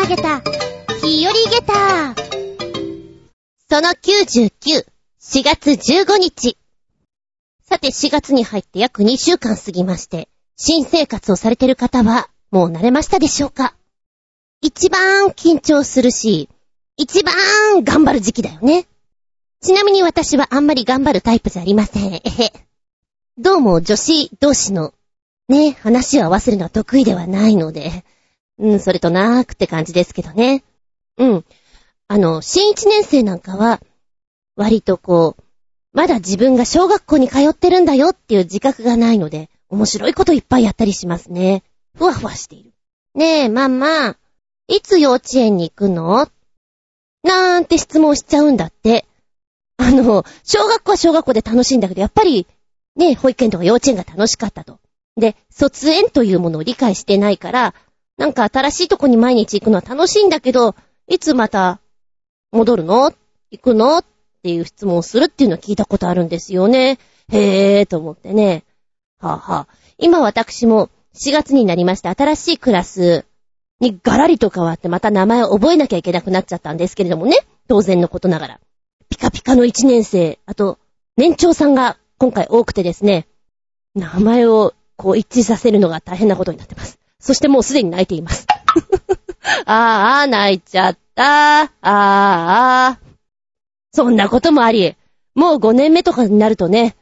投げた、日和ゲタその99、4月15日。さて4月に入って約2週間過ぎまして、新生活をされてる方は、もう慣れましたでしょうか？一番緊張するし、一番頑張る時期だよね。ちなみに私はあんまり頑張るタイプじゃありません。えへ。どうも女子同士のね、話を合わせるのは得意ではないので、うん、それとなーくって感じですけどね。うん。あの、新一年生なんかは、割とこう、まだ自分が小学校に通ってるんだよっていう自覚がないので、面白いこといっぱいやったりしますね。ふわふわしている。ねえ、ママ、いつ幼稚園に行くの？なんて質問しちゃうんだって。あの、小学校は小学校で楽しいんだけど、やっぱり、ねえ、保育園とか幼稚園が楽しかったと。で、卒園というものを理解してないから、なんか新しいとこに毎日行くのは楽しいんだけど、いつまた戻るの？行くの？っていう質問をするっていうのを聞いたことあるんですよね。へーと思ってね。はぁ、あ、はぁ、あ、今私も4月になりまして新しいクラスにガラリと変わってまた名前を覚えなきゃいけなくなっちゃったんですけれどもね。当然のことながら。ピカピカの1年生、あと、年長さんが今回多くてですね、名前をこう一致させるのが大変なことになってます。そしてもうすでに泣いています。ああ、泣いちゃった。ああ、そんなこともあり、もう5年目とかになるとね、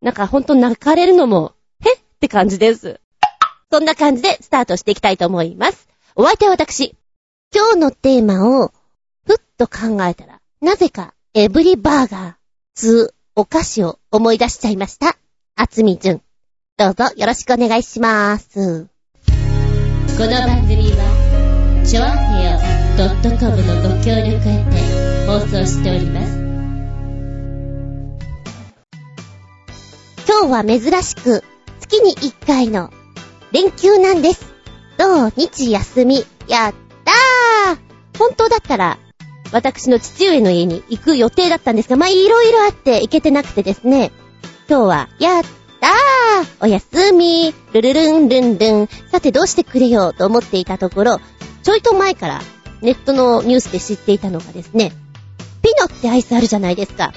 なんかほんと泣かれるのも、へ？って感じです。そんな感じでスタートしていきたいと思います。お相手は私。今日のテーマを、ふっと考えたら、なぜか、エブリバーガー、つお菓子を思い出しちゃいました。あつみじゅん。どうぞよろしくお願いします。この番組は、ちょあへよ .com のご協力へて放送しております。今日は珍しく、月に1回の連休なんです。土日休み、やったー本当だったら、私の父上の家に行く予定だったんですが、まあ、いろいろあって行けてなくてですね、今日は、やったーおやすみルルルンルンルン。さてどうしてくれようと思っていたところ、ちょいと前からネットのニュースで知っていたのがですね、ピノってアイスあるじゃないですか。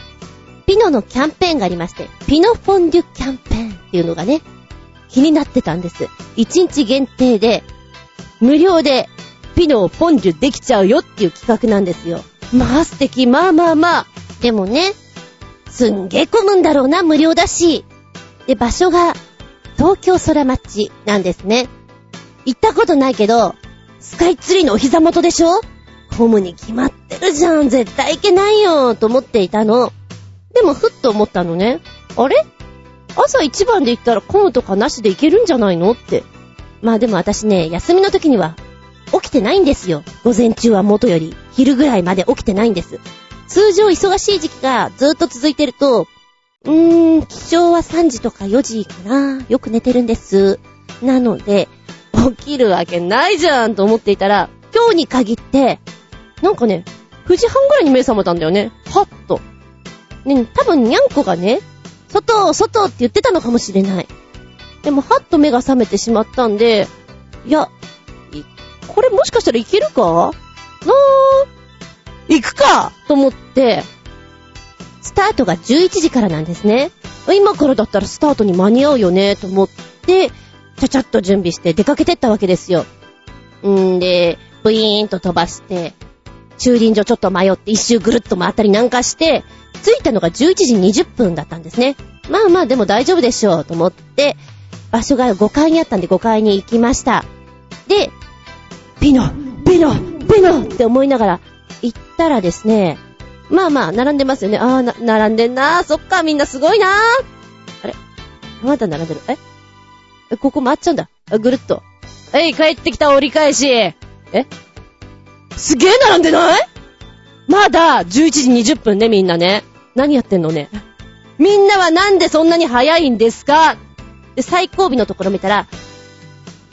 ピノのキャンペーンがありまして、ピノフォンデュキャンペーンっていうのがね、気になってたんです。1日限定で、無料でピノをポンジュできちゃうよっていう企画なんですよ。まあ素敵、まあまあまあ。でもね、すんげー混むんだろうな、無料だし。で、場所が、東京空町なんですね。行ったことないけど、スカイツリーのお膝元でしょ？混むに決まってるじゃん、絶対行けないよ、と思っていたの。でも、ふっと思ったのね。あれ？朝一番で行ったら混むとかなしで行けるんじゃないの？って。まあでも私ね、休みの時には起きてないんですよ。午前中は元より昼ぐらいまで起きてないんです。通常忙しい時期がずっと続いてると、うーん、起床は3時とか4時かな。よく寝てるんです。なので、起きるわけないじゃんと思っていたら、今日に限って、なんかね、9時半ぐらいに目覚めたんだよね。はっと。ね、多分にゃんこがね、外、外って言ってたのかもしれない。でも、はっと目が覚めてしまったんで、いや、これもしかしたらいけるか？なぁ、行くかと思って、スタートが11時からなんですね。今からだったらスタートに間に合うよね、と思って、ちゃちゃっと準備して出かけてったわけですよ。んで、ブイーンと飛ばして、駐輪場ちょっと迷って一周ぐるっと回ったりなんかして、着いたのが11時20分だったんですね。まあまあでも大丈夫でしょうと思って、場所が5階にあったんで5階に行きました。で、ピノピノピノって思いながら行ったらですね、まあまあ、並んでますよね。ああ、並んでんなそっか、みんなすごいなあれ？まだ並んでる？え？え、ここ回っちゃうんだ。ぐるっと。えい、帰ってきた折り返し。え？すげえ並んでない？まだ、11時20分ね、みんなね。何やってんのね？みんなはなんでそんなに早いんですか？で、最後尾のところ見たら、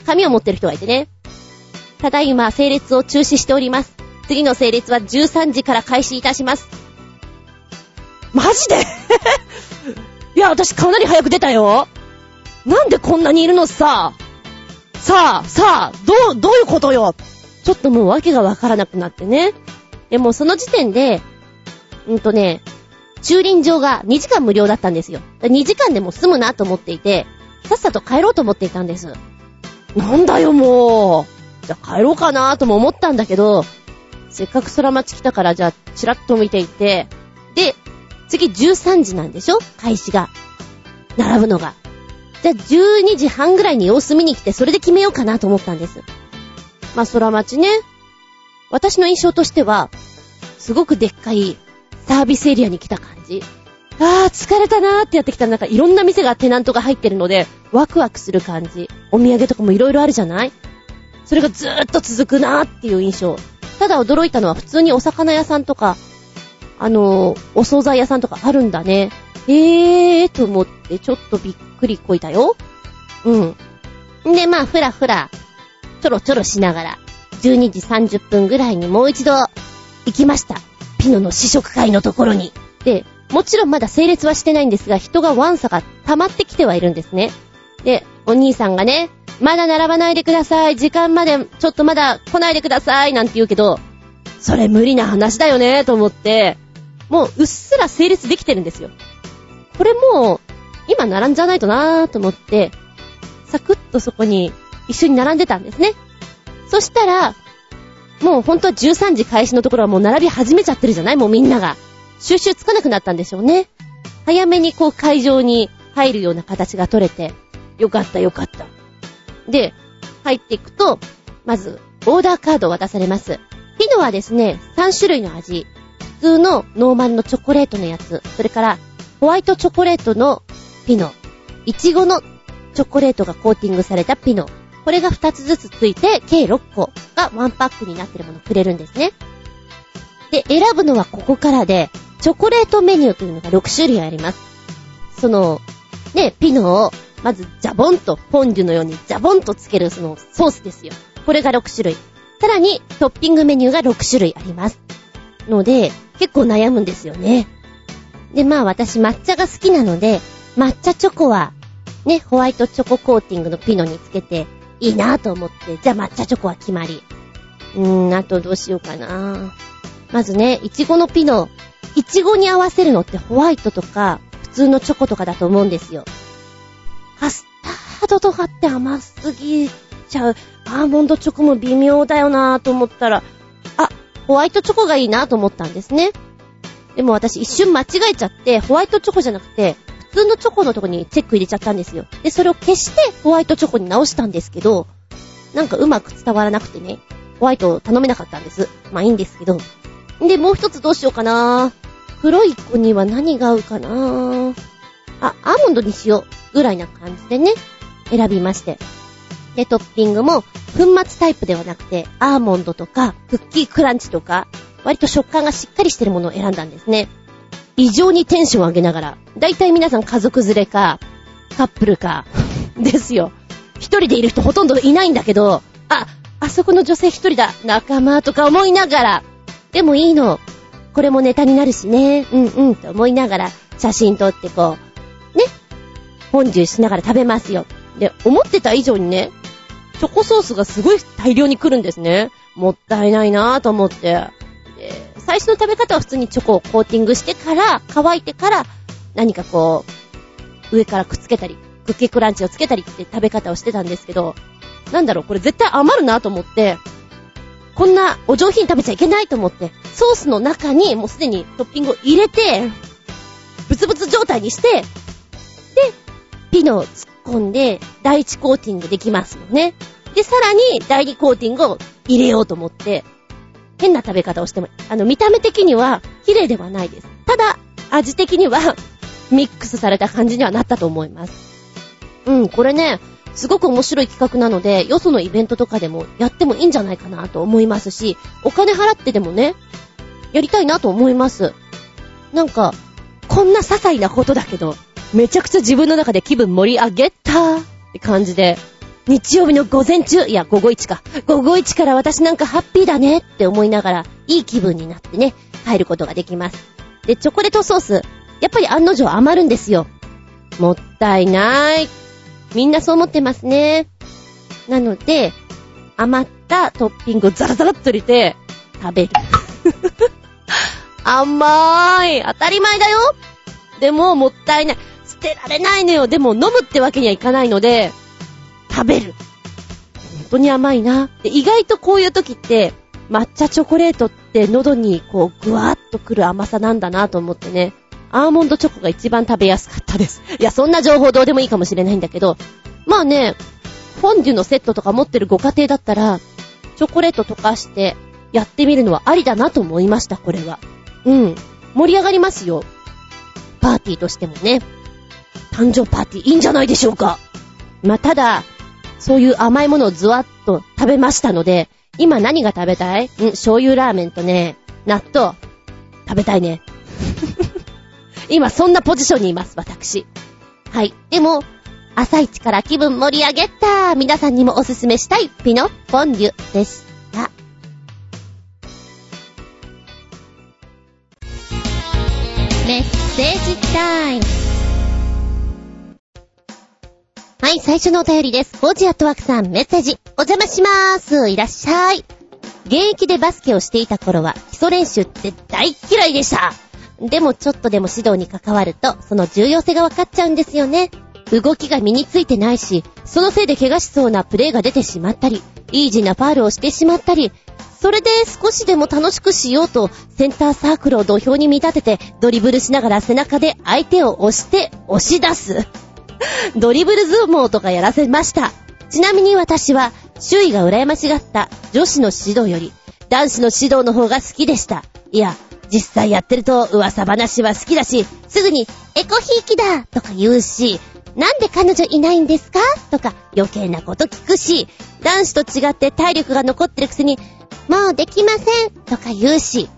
紙を持ってる人がいてね。ただいま、整列を中止しております。次の整列は13時から開始いたします。マジで？いや、私かなり早く出たよ。なんでこんなにいるのさ？さあ、さあ、どう、どういうことよ？ちょっともう訳がわからなくなってね。でもその時点で、うんとね、駐輪場が2時間無料だったんですよ。2時間でも済むなと思っていて、さっさと帰ろうと思っていたんです。なんだよもう。じゃあ帰ろうかなとも思ったんだけど、せっかく空町来たからじゃあチラッと見ていて、で、次13時なんでしょ？開始が。並ぶのが。じゃあ12時半ぐらいに様子見に来てそれで決めようかなと思ったんです。まあ空町ね。私の印象としては、すごくでっかいサービスエリアに来た感じ。あー、疲れたなーってやってきたらなんかいろんな店がテナントが入ってるので、ワクワクする感じ。お土産とかもいろいろあるじゃない？それがずーっと続くなーっていう印象。ただ驚いたのは普通にお魚屋さんとか、あのー、お惣菜屋さんとかあるんだね。えーと思ってちょっとびっくりこいたよ。うん。で、まあ、ふらふら、ちょろちょろしながら、12時30分ぐらいにもう一度行きました。ピノの試食会のところに。で、もちろんまだ整列はしてないんですが、人がワンサが溜まってきてはいるんですね。で、お兄さんがね、まだ並ばないでください。時間まで、ちょっとまだ来ないでください。なんて言うけど、それ無理な話だよね、と思って、もううっすら整列できてるんですよ。これもう、今並んじゃないとなーと思って、サクッとそこに一緒に並んでたんですね。そしたら、もう本当は13時開始のところはもう並び始めちゃってるじゃない？もうみんなが。収集つかなくなったんでしょうね。早めにこう会場に入るような形が取れて、よかったよかった。で、入っていくと、まず、オーダーカードを渡されます。ピノはですね、3種類の味。普通のノーマルのチョコレートのやつ。それから、ホワイトチョコレートのピノ。イチゴのチョコレートがコーティングされたピノ。これが2つずつついて、計6個がワンパックになってるものをくれるんですね。で、選ぶのはここからで、チョコレートメニューというのが6種類あります。その、ね、ピノを、まず、ジャボンと、フォンデュのようにジャボンとつけるそのソースですよ。これが6種類。さらに、トッピングメニューが6種類あります。ので、結構悩むんですよね。で、まあ私抹茶が好きなので、抹茶チョコは、ね、ホワイトチョココーティングのピノにつけて、いいなぁと思って、じゃあ抹茶チョコは決まり。うーん、あとどうしようかなまずね、いちごのピノいちごに合わせるのってホワイトとか、普通のチョコとかだと思うんですよ。カスタードとかって甘すぎちゃう。アーモンドチョコも微妙だよなぁと思ったら、あ、ホワイトチョコがいいなぁと思ったんですね。でも私一瞬間違えちゃって、ホワイトチョコじゃなくて、普通のチョコのとこにチェック入れちゃったんですよ。で、それを消してホワイトチョコに直したんですけど、なんかうまく伝わらなくてね、ホワイトを頼めなかったんです。まあいいんですけど。で、もう一つどうしようかな黒い子には何が合うかなぁあ、アーモンドにしよう。ぐらいな感じでね、選びまして。で、トッピングも、粉末タイプではなくて、アーモンドとか、クッキークランチとか、割と食感がしっかりしてるものを選んだんですね。異常にテンションを上げながら、だいたい皆さん家族連れか、カップルか、ですよ。一人でいる人ほとんどいないんだけど、あ、あそこの女性一人だ、仲間とか思いながら、でもいいの。これもネタになるしね。うんうんと思いながら写真撮ってこう、本ジュしながら食べますよ。で、思ってた以上にね、チョコソースがすごい大量に来るんですね。もったいないなぁと思って。で、最初の食べ方は普通にチョコをコーティングしてから、乾いてから、何かこう、上からくっつけたり、クッキークランチをつけたりって食べ方をしてたんですけど、なんだろう、これ絶対余るなと思って、こんなお上品食べちゃいけないと思って、ソースの中にもうすでにトッピングを入れて、ブツブツ状態にして、で、ピノを突っ込んで、第一コーティングできますよね。で、さらに第二コーティングを入れようと思って、変な食べ方をしても、あの、見た目的には綺麗ではないです。ただ、味的には ミックスされた感じにはなったと思います。うん、これね、すごく面白い企画なので、よそのイベントとかでもやってもいいんじゃないかなと思いますし、お金払ってでもね、やりたいなと思います。なんか、こんな些細なことだけど、めちゃくちゃ自分の中で気分盛り上げたって感じで、日曜日の午前中、いや、午後1か。午後1から私なんかハッピーだねって思いながら、いい気分になってね、帰ることができます。で、チョコレートソース、やっぱり案の定余るんですよ。もったいないみんなそう思ってますね。なので、余ったトッピングをザラザラっと入れて、食べる。甘ーい。当たり前だよ。でも、もったいない。てられないのよ。でも、飲むってわけにはいかないので、食べる。本当に甘いな。で、意外とこういう時って、抹茶チョコレートって喉にこう、ぐわーっとくる甘さなんだなと思ってね。アーモンドチョコが一番食べやすかったです。いや、そんな情報どうでもいいかもしれないんだけど、まあね、フォンデュのセットとか持ってるご家庭だったら、チョコレート溶かしてやってみるのはありだなと思いました、これは。うん。盛り上がりますよ。パーティーとしてもね。誕生パーティーいいんじゃないでしょうか。まあ、ただ、そういう甘いものをズワッと食べましたので、今何が食べたい？ん醤油ラーメンとね、納豆。食べたいね。今そんなポジションにいます、私。はい。でも、朝一から気分盛り上げた皆さんにもおすすめしたいピノフォンデュでした。メッセージタイム。はい、最初のお便りです。コージアットワークさん、メッセージ、お邪魔しまーす。いらっしゃい。現役でバスケをしていた頃は、基礎練習って大嫌いでした。でもちょっとでも指導に関わると、その重要性がわかっちゃうんですよね。動きが身についてないし、そのせいで怪我しそうなプレーが出てしまったり、イージーなファールをしてしまったり、それで少しでも楽しくしようと、センターサークルを土俵に見立てて、ドリブルしながら背中で相手を押して押し出す。ドリブル相撲とかやらせました。ちなみに私は、周囲が羨ましがった女子の指導より、男子の指導の方が好きでした。いや、実際やってると噂話は好きだし、すぐにエコひいきだとか言うし、なんで彼女いないんですか？とか余計なこと聞くし、男子と違って体力が残ってるくせに、もうできませんとか言うし、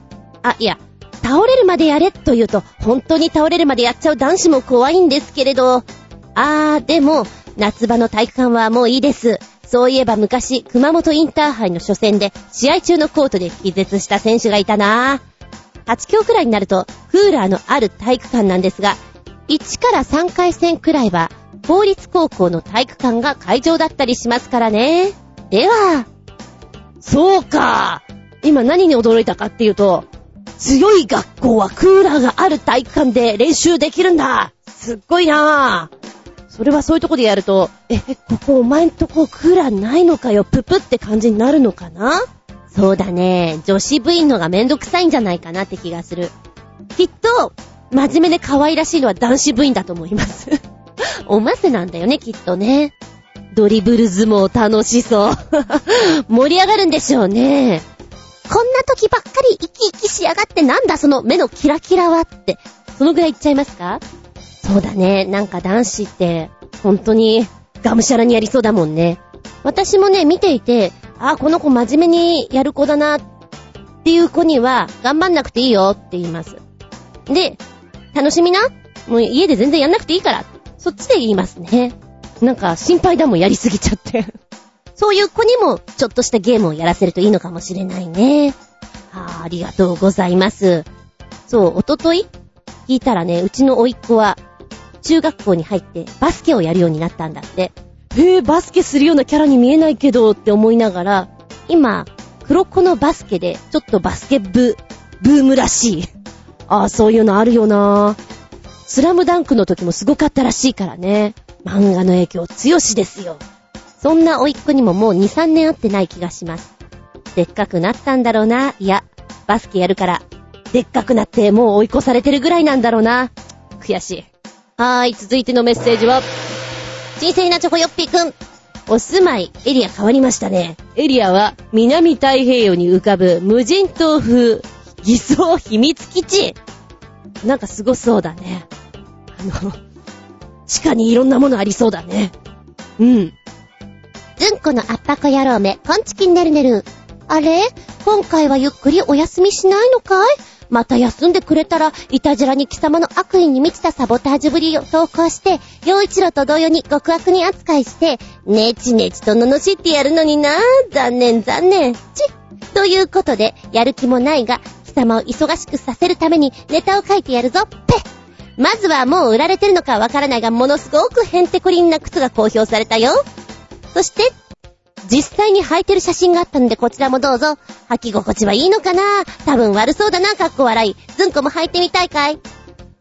あ、いや、倒れるまでやれと言うと、本当に倒れるまでやっちゃう男子も怖いんですけれど、あー、でも、夏場の体育館はもういいです。そういえば昔、熊本インターハイの初戦で、試合中のコートで気絶した選手がいたなぁ。8強くらいになると、クーラーのある体育館なんですが、1から3回戦くらいは、公立高校の体育館が会場だったりしますからね。では、そうか今何に驚いたかっていうと、強い学校はクーラーがある体育館で練習できるんだすっごいなぁ。それはそういうとこでやると、え、ここお前んとこクーラーないのかよ、ププって感じになるのかな？そうだね。女子部員のがめんどくさいんじゃないかなって気がする。きっと、真面目で可愛らしいのは男子部員だと思います。おませなんだよね、きっとね。ドリブル相撲楽しそう。盛り上がるんでしょうね。こんな時ばっかり生き生きしやがってなんだその目のキラキラはって。そのぐらい言っちゃいますか？そうだね。なんか男子って、本当に、がむしゃらにやりそうだもんね。私もね、見ていて、あ、この子真面目にやる子だなっていう子には、頑張んなくていいよって言います。で、楽しみな？もう家で全然やんなくていいから。そっちで言いますね。なんか心配だもんやりすぎちゃって そういう子にもちょっとしたゲームをやらせるといいのかもしれないね。あありがとうございます。そう、おととい？聞いたらね、うちの甥っ子は中学校に入ってバスケをやるようになったんだって。へぇ、バスケするようなキャラに見えないけどって思いながら、今、黒子のバスケで、ちょっとバスケブ、ブームらしい。ああ、そういうのあるよなスラムダンクの時もすごかったらしいからね。漫画の影響強しですよ。そんな甥っ子にももう2、3年会ってない気がします。でっかくなったんだろうな。いや、バスケやるから、でっかくなってもう追い越されてるぐらいなんだろうな。悔しい。はーい、続いてのメッセージは、新鮮なチョコヨッピーくん。お住まい、エリア変わりましたね。エリアは、南太平洋に浮かぶ無人島風偽装秘密基地。なんかすごそうだね。あの、地下にいろんなものありそうだね。うん。ずんこのあっぱこ野郎め、こんちきんねるねる。あれ？今回はゆっくりお休みしないのかい？また休んでくれたら、いたじらに貴様の悪意に満ちたサボタージュぶりを投稿して、洋一郎と同様に極悪に扱いして、ねちねちと罵ってやるのにな残念残念。ちということで、やる気もないが、貴様を忙しくさせるためにネタを書いてやるぞ、ぺまずはもう売られてるのかわからないが、ものすごくヘンテコリンな靴が公表されたよ。そして、実際に履いてる写真があったので、こちらもどうぞ。履き心地はいいのかな？多分悪そうだな、かっこ笑い。ずんこも履いてみたいかい？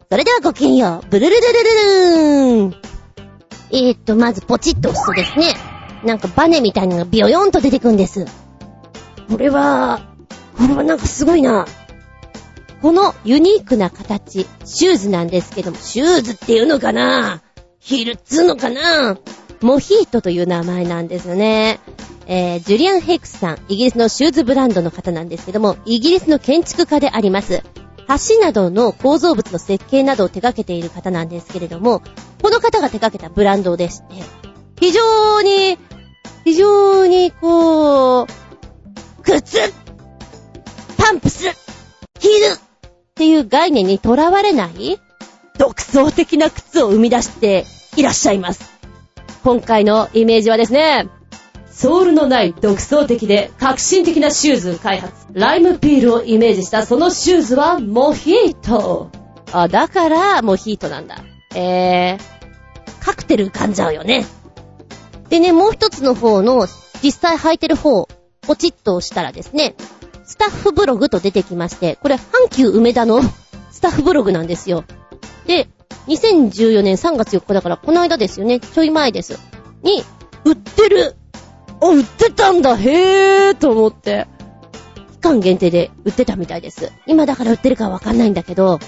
それではごきげんよう。ブルルルルルルーン。えーっと、まずポチッと押すとですね、なんかバネみたいなのがビヨヨンと出てくんです。これは、これはなんかすごいな。このユニークな形、シューズなんですけども、シューズっていうのかな？ヒールっつうのかな？モヒートという名前なんですね。えー、ジュリアン・ヘイクスさん、イギリスのシューズブランドの方なんですけども、イギリスの建築家であります。橋などの構造物の設計などを手掛けている方なんですけれども、この方が手掛けたブランドでして、非常に、非常にこう、靴パンプスヒールっていう概念にとらわれない独創的な靴を生み出していらっしゃいます。今回のイメージはですね、ソールのない独創的で革新的なシューズ開発。ライムピールをイメージしたそのシューズはモヒート。あ、だからモヒートなんだ。えー、カクテル浮かんじゃうよね。でね、もう一つの方の実際履いてる方、ポチッと押したらですね、スタッフブログと出てきまして、これ、阪急梅田のスタッフブログなんですよ。で、2014年3月4日だから、この間ですよね。ちょい前です。に、売ってるあ、売ってたんだへーと思って。期間限定で売ってたみたいです。今だから売ってるかわかんないんだけど、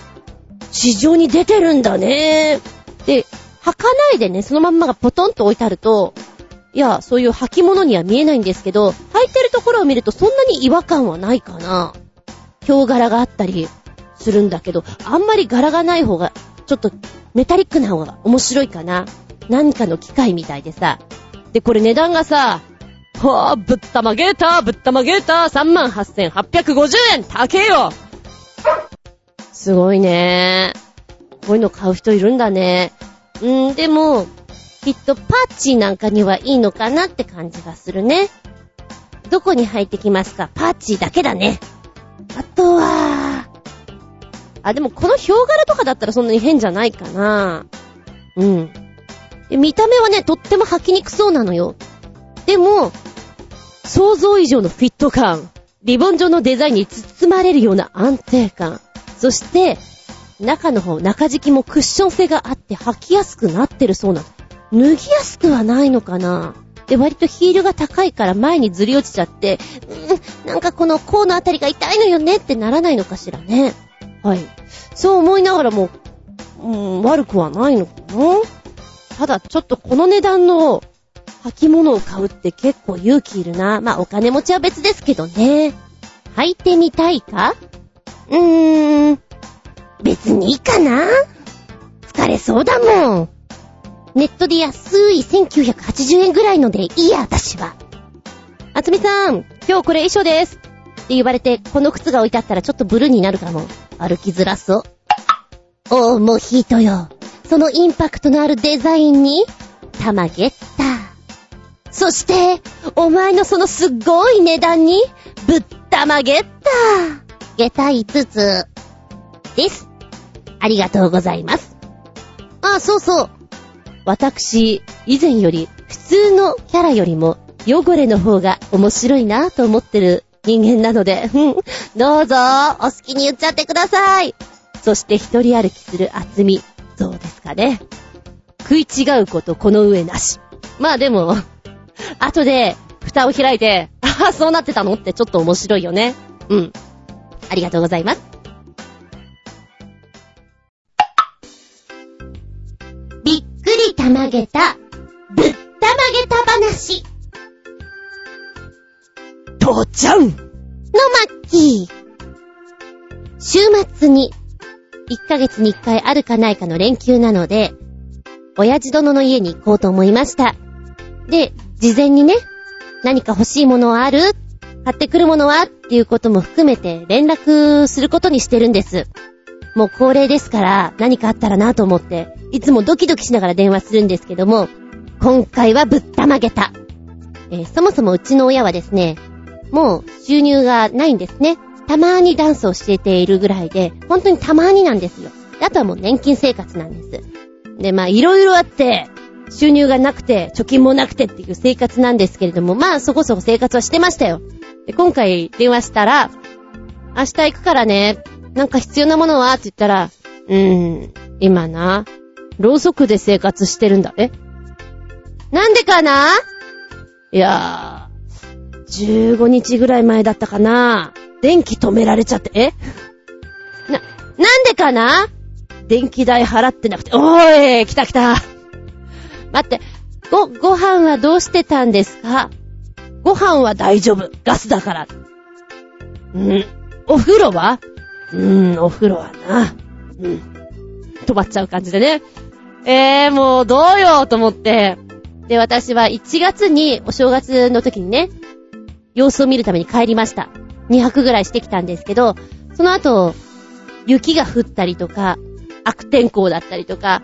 市場に出てるんだねで、履かないでね、そのまんまがポトンと置いてあると、いや、そういう履き物には見えないんですけど、履いてるところを見るとそんなに違和感はないかな。表柄があったりするんだけど、あんまり柄がない方が、ちょっとメタリックな方が面白いかな。何かの機械みたいでさ。で、これ値段がさ、ほぁ、ぶったまげーたぶったまげーた38,850円高えよすごいねこういうの買う人いるんだね。んー、でも、きっとパーチーなんかにはいいのかなって感じがするね。どこに入ってきますか？パーチーだけだね。あとは、あ、でもこのヒョウ柄とかだったらそんなに変じゃないかな。うん。見た目はね、とっても履きにくそうなのよ。でも、想像以上のフィット感、リボン状のデザインに包まれるような安定感、そして、中の方、中敷きもクッション性があって履きやすくなってるそうなの。脱ぎやすくはないのかなで、割とヒールが高いから前にずり落ちちゃって、んなんかこの甲のあたりが痛いのよねってならないのかしらね。はい。そう思いながらも、うん、悪くはないのかなただちょっとこの値段の履物を買うって結構勇気いるな。まあお金持ちは別ですけどね。履いてみたいか？うーん。別にいいかな疲れそうだもん。ネットで安い1980円ぐらいのでいいや、私は。あつみさん、今日これ衣装です。って言われて、この靴が置いてあったらちょっとブルーになるかも。歩きづらそう。おー、モヒートよ。そのインパクトのあるデザインに、たまげった。そして、お前のそのすっごい値段に、ぶったまげった。下駄5つ。です。ありがとうございます。あ、そうそう。私、以前より、普通のキャラよりも、汚れの方が面白いなと思ってる人間なので、どうぞ、お好きに言っちゃってください。そして一人歩きする厚み、どうですかね。食い違うことこの上なし。まあでも、後で、蓋を開いて、ああ、そうなってたのってちょっと面白いよね。うん。ありがとうございます。びっくりたまげた、ぶったまげた話。父ちゃんのマッキー。週末に、1ヶ月に1回あるかないかの連休なので、親父殿の家に行こうと思いました。で、事前にね、何か欲しいものはある？買ってくるものは？っていうことも含めて連絡することにしてるんです。もう恒例ですから何かあったらなと思って、いつもドキドキしながら電話するんですけども、今回はぶったまげた。えー、そもそもうちの親はですね、もう収入がないんですね。たまーにダンスをしてているぐらいで、本当にたまーになんですよ。あとはもう年金生活なんです。で、まあいろいろあって、収入がなくて、貯金もなくてっていう生活なんですけれども、まあそこそこ生活はしてましたよ。で、今回電話したら、明日行くからね、なんか必要なものはって言ったら、うーん、今な、ろうそくで生活してるんだ。え？なんでかな？いやー、15日ぐらい前だったかな電気止められちゃって、え？な、なんでかな？電気代払ってなくて、おーい、来た来た。待って、ご、ご飯はどうしてたんですか？ご飯は大丈夫。ガスだから。んお風呂は？うーん、お風呂はな。うん。止まっちゃう感じでね。えー、もうどうよと思って。で、私は1月にお正月の時にね、様子を見るために帰りました。2泊ぐらいしてきたんですけど、その後、雪が降ったりとか、悪天候だったりとか、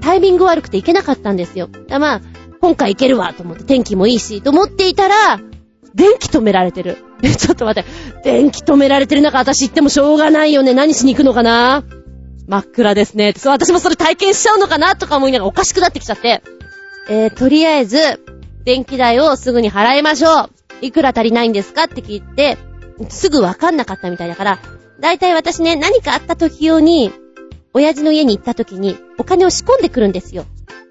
タイミング悪くて行けなかったんですよ。だまあ、今回行けるわと思って天気もいいし、と思っていたら、電気止められてる。え、ちょっと待って。電気止められてる中私行ってもしょうがないよね。何しに行くのかな？真っ暗ですね。そう、私もそれ体験しちゃうのかなとか思いながらおかしくなってきちゃって。えー、とりあえず、電気代をすぐに払いましょう。いくら足りないんですか？って聞いて、すぐわかんなかったみたいだから、だいたい私ね、何かあった時用に、親父の家に行った時に、お金を仕込んでくるんですよ。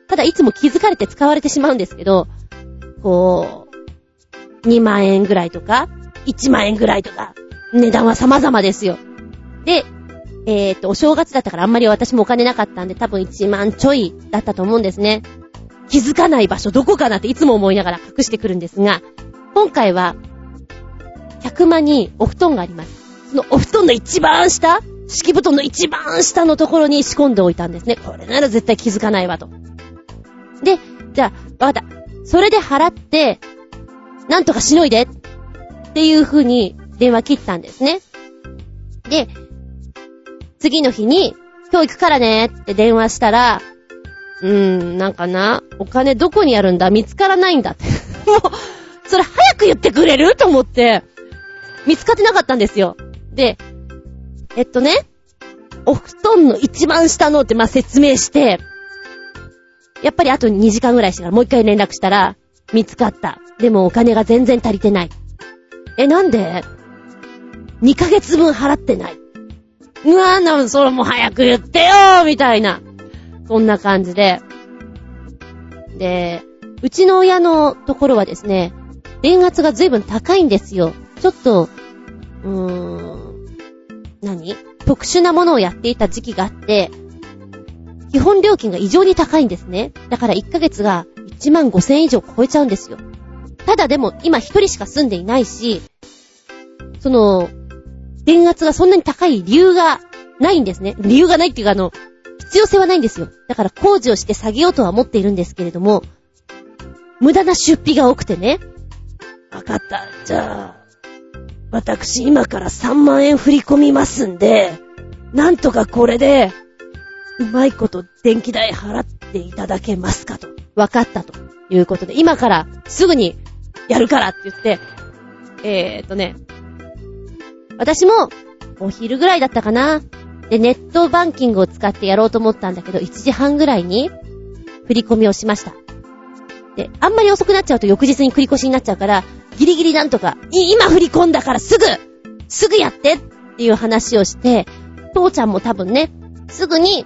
ただいつも気づかれて使われてしまうんですけど、こう、2万円ぐらいとか、1万円ぐらいとか、値段は様々ですよ。で、えー、っと、お正月だったからあんまり私もお金なかったんで、多分1万ちょいだったと思うんですね。気づかない場所どこかなっていつも思いながら隠してくるんですが、今回は、100万にお布団があります。そのお布団の一番下敷布団の一番下のところに仕込んでおいたんですね。これなら絶対気づかないわと。で、じゃあ、わかった。それで払って、なんとかしのいでっていう風に電話切ったんですね。で、次の日に、今日行くからねって電話したら、うーん、なんかな、お金どこにあるんだ？見つからないんだって。もう、それ早く言ってくれる？と思って、見つかってなかったんですよ。で、えっとね、お布団の一番下のってまあ、説明して、やっぱりあと2時間ぐらいしてからもう一回連絡したら、見つかった。でもお金が全然足りてない。え、なんで ?2 ヶ月分払ってない。うわぁ、な、それもう早く言ってよみたいな。そんな感じで。で、うちの親のところはですね、電圧が随分高いんですよ。ちょっと、うーん、何？特殊なものをやっていた時期があって、基本料金が異常に高いんですね。だから1ヶ月が1万5千以上超えちゃうんですよ。ただでも今一人しか住んでいないし、その、電圧がそんなに高い理由がないんですね。理由がないっていうかあの、必要性はないんですよ。だから工事をして下げようとは思っているんですけれども、無駄な出費が多くてね。わかった。じゃあ、私今から3万円振り込みますんで、なんとかこれで、うまいこと電気代払っていただけますかと。わかったということで、今からすぐにやるからって言って、えーっとね、私もお昼ぐらいだったかな。で、ネットバンキングを使ってやろうと思ったんだけど、1時半ぐらいに振り込みをしました。で、あんまり遅くなっちゃうと翌日に繰り越しになっちゃうから、ギリギリなんとか、今振り込んだからすぐすぐやってっていう話をして、父ちゃんも多分ね、すぐに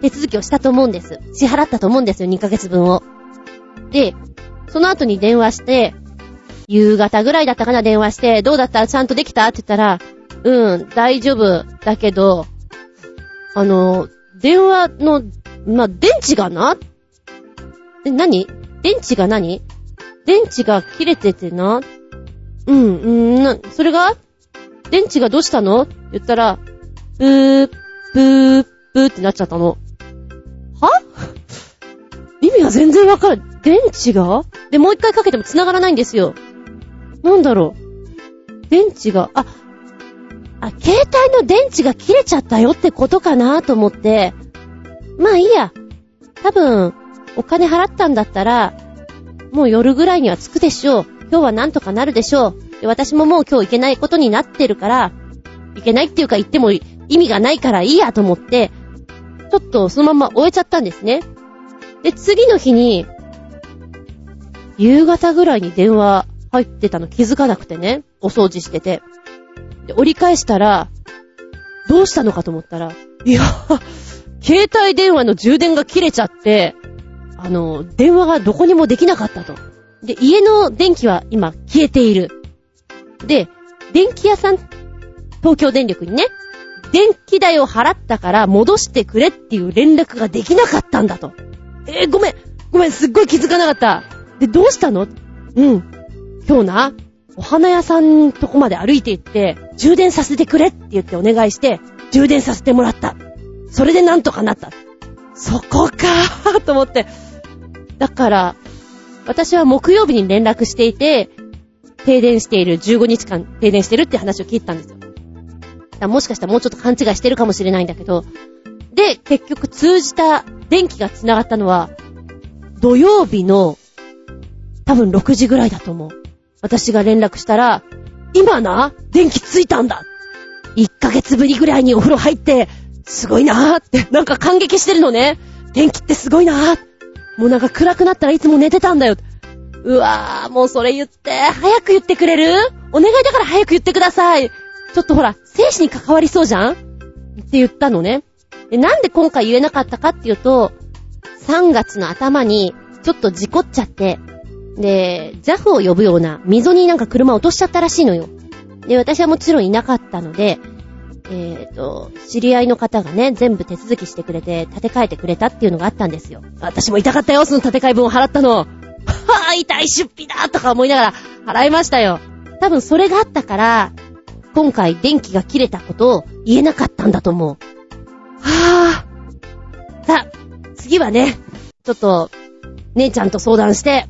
手続きをしたと思うんです。支払ったと思うんですよ、2ヶ月分を。で、その後に電話して、夕方ぐらいだったかな、電話して、どうだった？ちゃんとできた？って言ったら、うん、大丈夫。だけど、あの、電話の、ま電池がな？え、何？電池が何？電池が切れててな。うん、うんな、それが？電池がどうしたの？って言ったら、ぷー、ぷー、ぷーってなっちゃったの。は？意味が全然わかる。電池が？で、もう一回かけても繋がらないんですよ。なんだろう？電池が、あ、あ、携帯の電池が切れちゃったよってことかなと思って、まあいいや。多分、お金払ったんだったら、もう夜ぐらいには着くでしょう。今日はなんとかなるでしょう。で私ももう今日行けないことになってるから、行けないっていうか言っても意味がないからいいやと思って、ちょっとそのまま終えちゃったんですね。で、次の日に、夕方ぐらいに電話入ってたの気づかなくてね、お掃除してて。で、折り返したら、どうしたのかと思ったら、いや、携帯電話の充電が切れちゃって、あの、電話がどこにもできなかったと。で、家の電気は今消えている。で、電気屋さん、東京電力にね、電気代を払ったから戻してくれっていう連絡ができなかったんだと。えー、ごめん、ごめん、すっごい気づかなかった。で、どうしたの？うん。今日な、お花屋さんとこまで歩いて行って、充電させてくれって言ってお願いして、充電させてもらった。それでなんとかなった。そこかーと思って。だから、私は木曜日に連絡していて、停電している、15日間停電してるって話を聞いたんですよ。もしかしたらもうちょっと勘違いしてるかもしれないんだけど、で、結局通じた電気が繋がったのは、土曜日の多分6時ぐらいだと思う。私が連絡したら、今な、電気ついたんだ !1 ヶ月ぶりぐらいにお風呂入って、すごいなーって、なんか感激してるのね。電気ってすごいなーって。もうなんか暗くなったらいつも寝てたんだよ。うわー、もうそれ言って、早く言ってくれる？お願いだから早く言ってください。ちょっとほら、生死に関わりそうじゃん？って言ったのね。なんで今回言えなかったかっていうと、3月の頭に、ちょっと事故っちゃって、で、ジャフを呼ぶような、溝になんか車落としちゃったらしいのよ。で、私はもちろんいなかったので、えっ、ー、と、知り合いの方がね、全部手続きしてくれて、建て替えてくれたっていうのがあったんですよ。私も痛かったよ、その建て替え分を払ったの。はぁ、痛い出費だとか思いながら払いましたよ。多分それがあったから、今回電気が切れたことを言えなかったんだと思う。はぁ。さあ、次はね、ちょっと、姉ちゃんと相談して、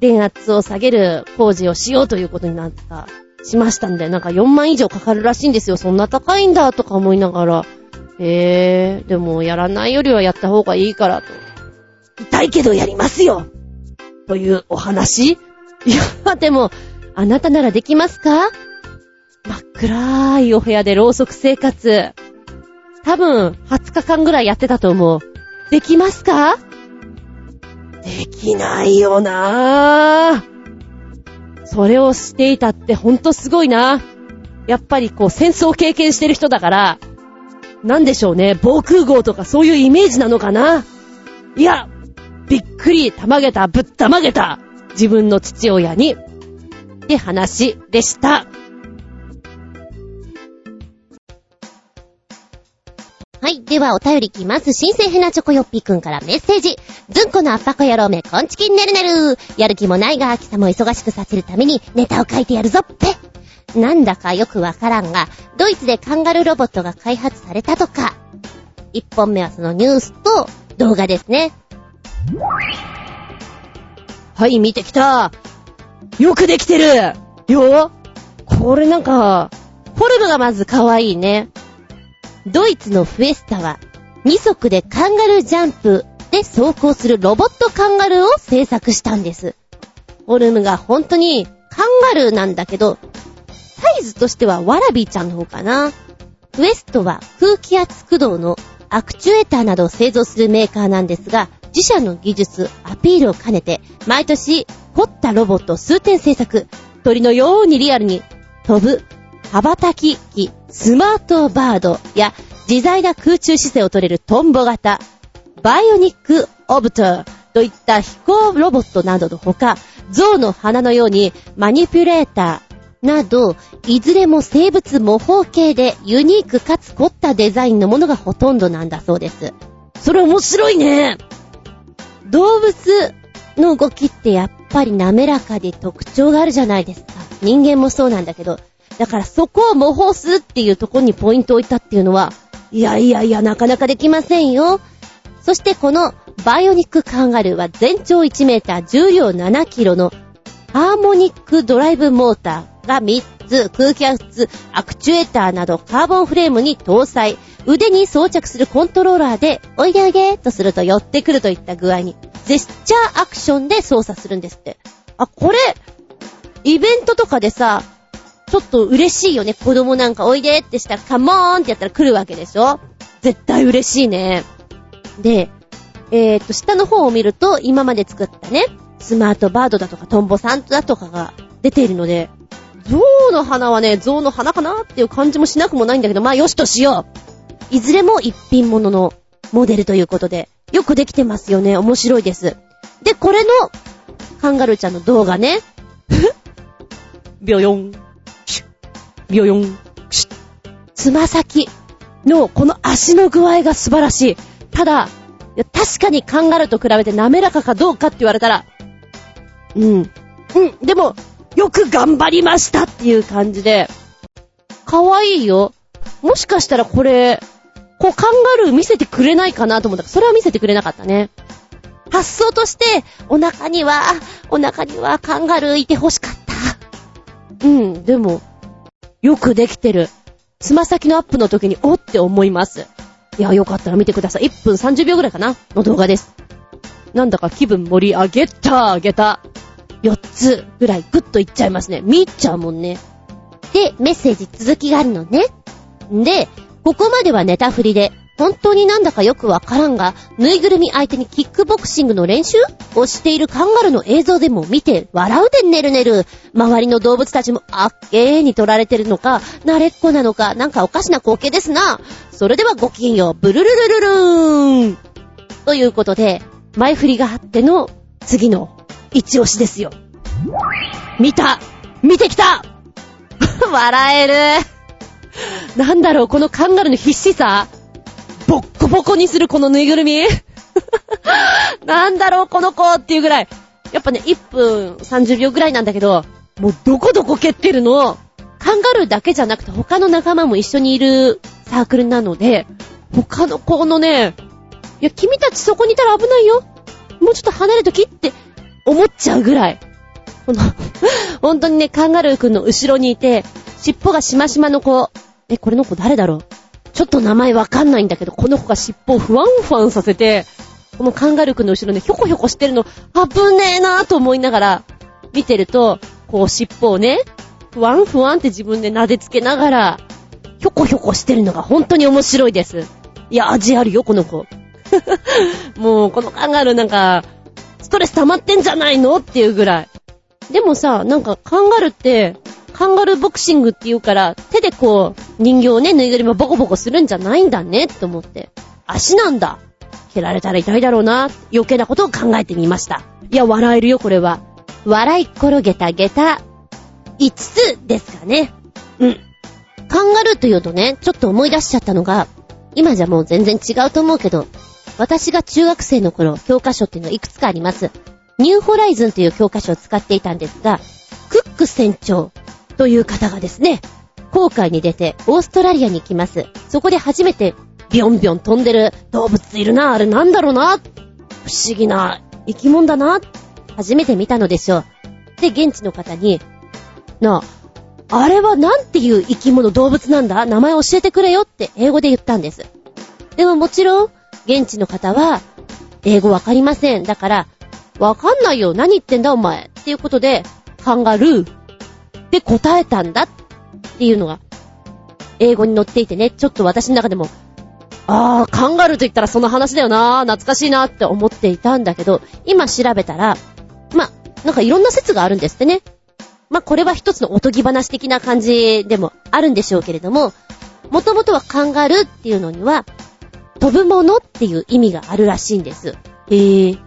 電圧を下げる工事をしようということになった、しましたんで、なんか4万以上かかるらしいんですよ。そんな高いんだとか思いながら。へえー、でもやらないよりはやった方がいいからと。痛いけどやりますよというお話いや、でも、あなたならできますか？真っ暗いお部屋でろうそく生活。多分、20日間ぐらいやってたと思う。できますか？できないよなぁ。それをしていたってほんとすごいな。やっぱりこう戦争を経験してる人だから、なんでしょうね、防空壕とかそういうイメージなのかな。いや、びっくり、たまげた、ぶったまげた、自分の父親に、って話でした。はい。では、お便りきます。新生ヘナチョコヨッピーくんからメッセージ。ずんこのアッパコ野郎め、こんちきんねるねる。やる気もないが、秋さも忙しくさせるために、ネタを書いてやるぞっ、ぺ。なんだかよくわからんが、ドイツでカンガルロボットが開発されたとか。一本目はそのニュースと動画ですね。はい、見てきた。よくできてるよこれなんか、フォルムがまず可愛いね。ドイツのフエスタは、2足でカンガルージャンプで走行するロボットカンガルーを製作したんです。フォルムが本当にカンガルーなんだけど、サイズとしてはワラビーちゃんの方かな。フェストは空気圧駆動のアクチュエーターなどを製造するメーカーなんですが、自社の技術、アピールを兼ねて、毎年凝ったロボット数点製作、鳥のようにリアルに飛ぶ羽ばたき機、スマートバードや自在な空中姿勢を取れるトンボ型、バイオニックオプターといった飛行ロボットなどのほか、象の鼻のようにマニピュレーターなど、いずれも生物模倣系でユニークかつ凝ったデザインのものがほとんどなんだそうです。それ面白いね動物の動きってやっぱり滑らかで特徴があるじゃないですか。人間もそうなんだけど、だからそこを模倣するっていうところにポイントを置いたっていうのは、いやいやいや、なかなかできませんよ。そしてこのバイオニックカンガルーは全長1メーター、重量7キロのハーモニックドライブモーターが3つ、空気圧、アクチュエーターなどカーボンフレームに搭載、腕に装着するコントローラーで、おいでおいでとすると寄ってくるといった具合に、ジェスチャーアクションで操作するんですって。あ、これ、イベントとかでさ、ちょっと嬉しいよね。子供なんかおいでってしたらカモーンってやったら来るわけでしょ？絶対嬉しいね。で、えー、っと、下の方を見ると、今まで作ったね、スマートバードだとか、トンボさんだとかが出ているので、象の花はね、象の花かなっていう感じもしなくもないんだけど、まあよしとしよう。いずれも一品物のモデルということで、よくできてますよね。面白いです。で、これの、カンガルーちゃんの動画ね。ビョヨン、ビョヨン、つま先のこの足の具合が素晴らしい。ただ、確かにカンガルーと比べて滑らかかどうかって言われたら、うん。うん。でも、よく頑張りましたっていう感じで、かわいいよ。もしかしたらこれ、こうカンガルー見せてくれないかなと思ったら、それは見せてくれなかったね。発想として、お腹には、お腹にはカンガルーいて欲しかった。うん、でも、よくできてる。つま先のアップの時に、おって思います。いや、よかったら見てください。1分30秒ぐらいかなの動画です。なんだか気分盛り上げた、上げた。4つぐらいグッといっちゃいますね。見っちゃうもんね。で、メッセージ続きがあるのね。んで、ここまではネタ振りで、本当になんだかよくわからんが、ぬいぐるみ相手にキックボクシングの練習？をしているカンガルの映像でも見て、笑うでねるねる。周りの動物たちもあっけーに取られてるのか、慣れっこなのか、なんかおかしな光景ですな。それではごきげんよう、ブルルルルルーン。ということで、前振りがあっての次の一押しですよ。見た見てきた 笑えるなんだろう、このカンガルーの必死さボッコボコにするこのぬいぐるみ？なんだろう、この子っていうぐらい。やっぱね、1分30秒ぐらいなんだけど、もうどこどこ蹴ってるの？カンガルーだけじゃなくて他の仲間も一緒にいるサークルなので、他の子のね、いや、君たちそこにいたら危ないよ。もうちょっと離れときって思っちゃうぐらい。こ の本当にね、カンガルーくんの後ろにいて、尻尾がしましまの子。え、これの子誰だろう？ちょっと名前わかんないんだけど、この子が尻尾をふわんふわんさせて、このカンガルーくんの後ろでひょこひょこしてるの、危ねえなぁと思いながら、見てると、こう尻尾をね、ふわんふわんって自分で撫でつけながら、ひょこひょこしてるのが本当に面白いです。いや、味あるよ、この子。もう、このカンガルーなんか、ストレス溜まってんじゃないの？っていうぐらい。でもさ、なんかカンガルーって、カンガルーボクシングって言うから、手でこう、人形をね、ぬいぐるみをボコボコするんじゃないんだね、って思って。足なんだ。蹴られたら痛いだろうな、余計なことを考えてみました。いや、笑えるよ、これは。笑い転げた下駄、5つですかね。うん。カンガルーというとね、ちょっと思い出しちゃったのが、今じゃもう全然違うと思うけど、私が中学生の頃、教科書っていうのはいくつかあります。ニューホライズンという教科書を使っていたんですが、クック船長という方がですね、航海に出てオーストラリアに行きます。そこで初めてビョンビョン飛んでる動物いるな、あれなんだろうな、不思議な生き物だな、初めて見たのでしょう。で、現地の方に、なあ、あれはなんていう生き物動物なんだ？名前教えてくれよって英語で言ったんです。でももちろん、現地の方は、英語わかりません。だから、わかんないよ。何言ってんだお前。っていうことで、カンガルー、で答えたんだっていうのが、英語に載っていてね、ちょっと私の中でも、あー、カンガルーと言ったらその話だよなー懐かしいなーって思っていたんだけど、今調べたら、ま、なんかいろんな説があるんですってね。ま、これは一つのおとぎ話的な感じでもあるんでしょうけれども、もともとはカンガルーっていうのには、飛ぶものっていう意味があるらしいんです。へー。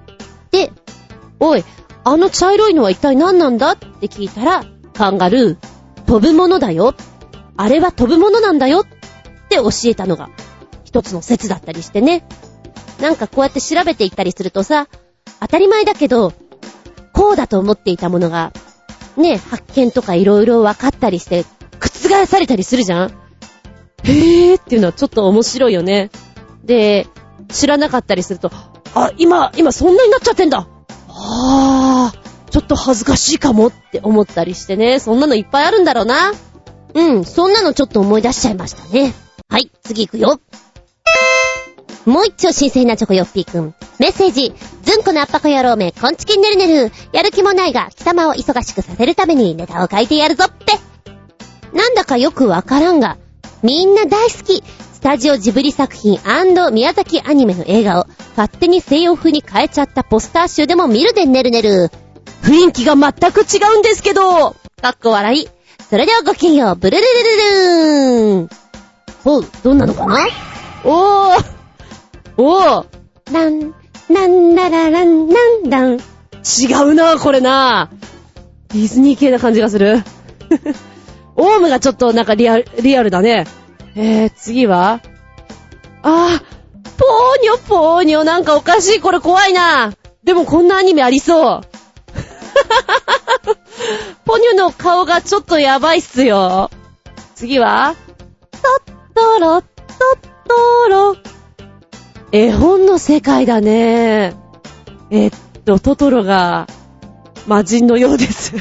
で、おい、あの茶色いのは一体何なんだって聞いたら、カンガルー、飛ぶものだよ。あれは飛ぶものなんだよって教えたのが一つの説だったりしてね。なんかこうやって調べていったりするとさ、当たり前だけど、こうだと思っていたものが、ね、発見とか色々分かったりして、覆されたりするじゃんへーっていうのはちょっと面白いよね。で、知らなかったりすると、あ、今、今そんなになっちゃってんだあー、ちょっと恥ずかしいかもって思ったりしてね。そんなのいっぱいあるんだろうな。うん、そんなのちょっと思い出しちゃいましたね。はい、次行くよ。もう一丁新鮮なチョコヨッピーくん。メッセージ。ずんこのあっぱこ野郎め、こんちきんねるねる。やる気もないが、貴様を忙しくさせるためにネタを書いてやるぞって。なんだかよくわからんが、みんな大好き。スタジオジブリ作品宮崎アニメの映画を勝手に西洋風に変えちゃったポスター集でも見るでねるねる。雰囲気が全く違うんですけどかっこ笑い。それではごきげんよう、ブルルルルルーン。ほう、どんなのかな？おーおーなん、なんだららん、なんだん。違うな、これな。ディズニー系な感じがする。オウムがちょっとなんかリアル、リアルだね。えー、次は？あー、ポーニョポーニョ、なんかおかしい、これ怖いな。でもこんなアニメありそう。ポニョの顔がちょっとやばいっすよ。次は？トットロ、トットロ。絵本の世界だね。えっと、トトロが魔人のようです。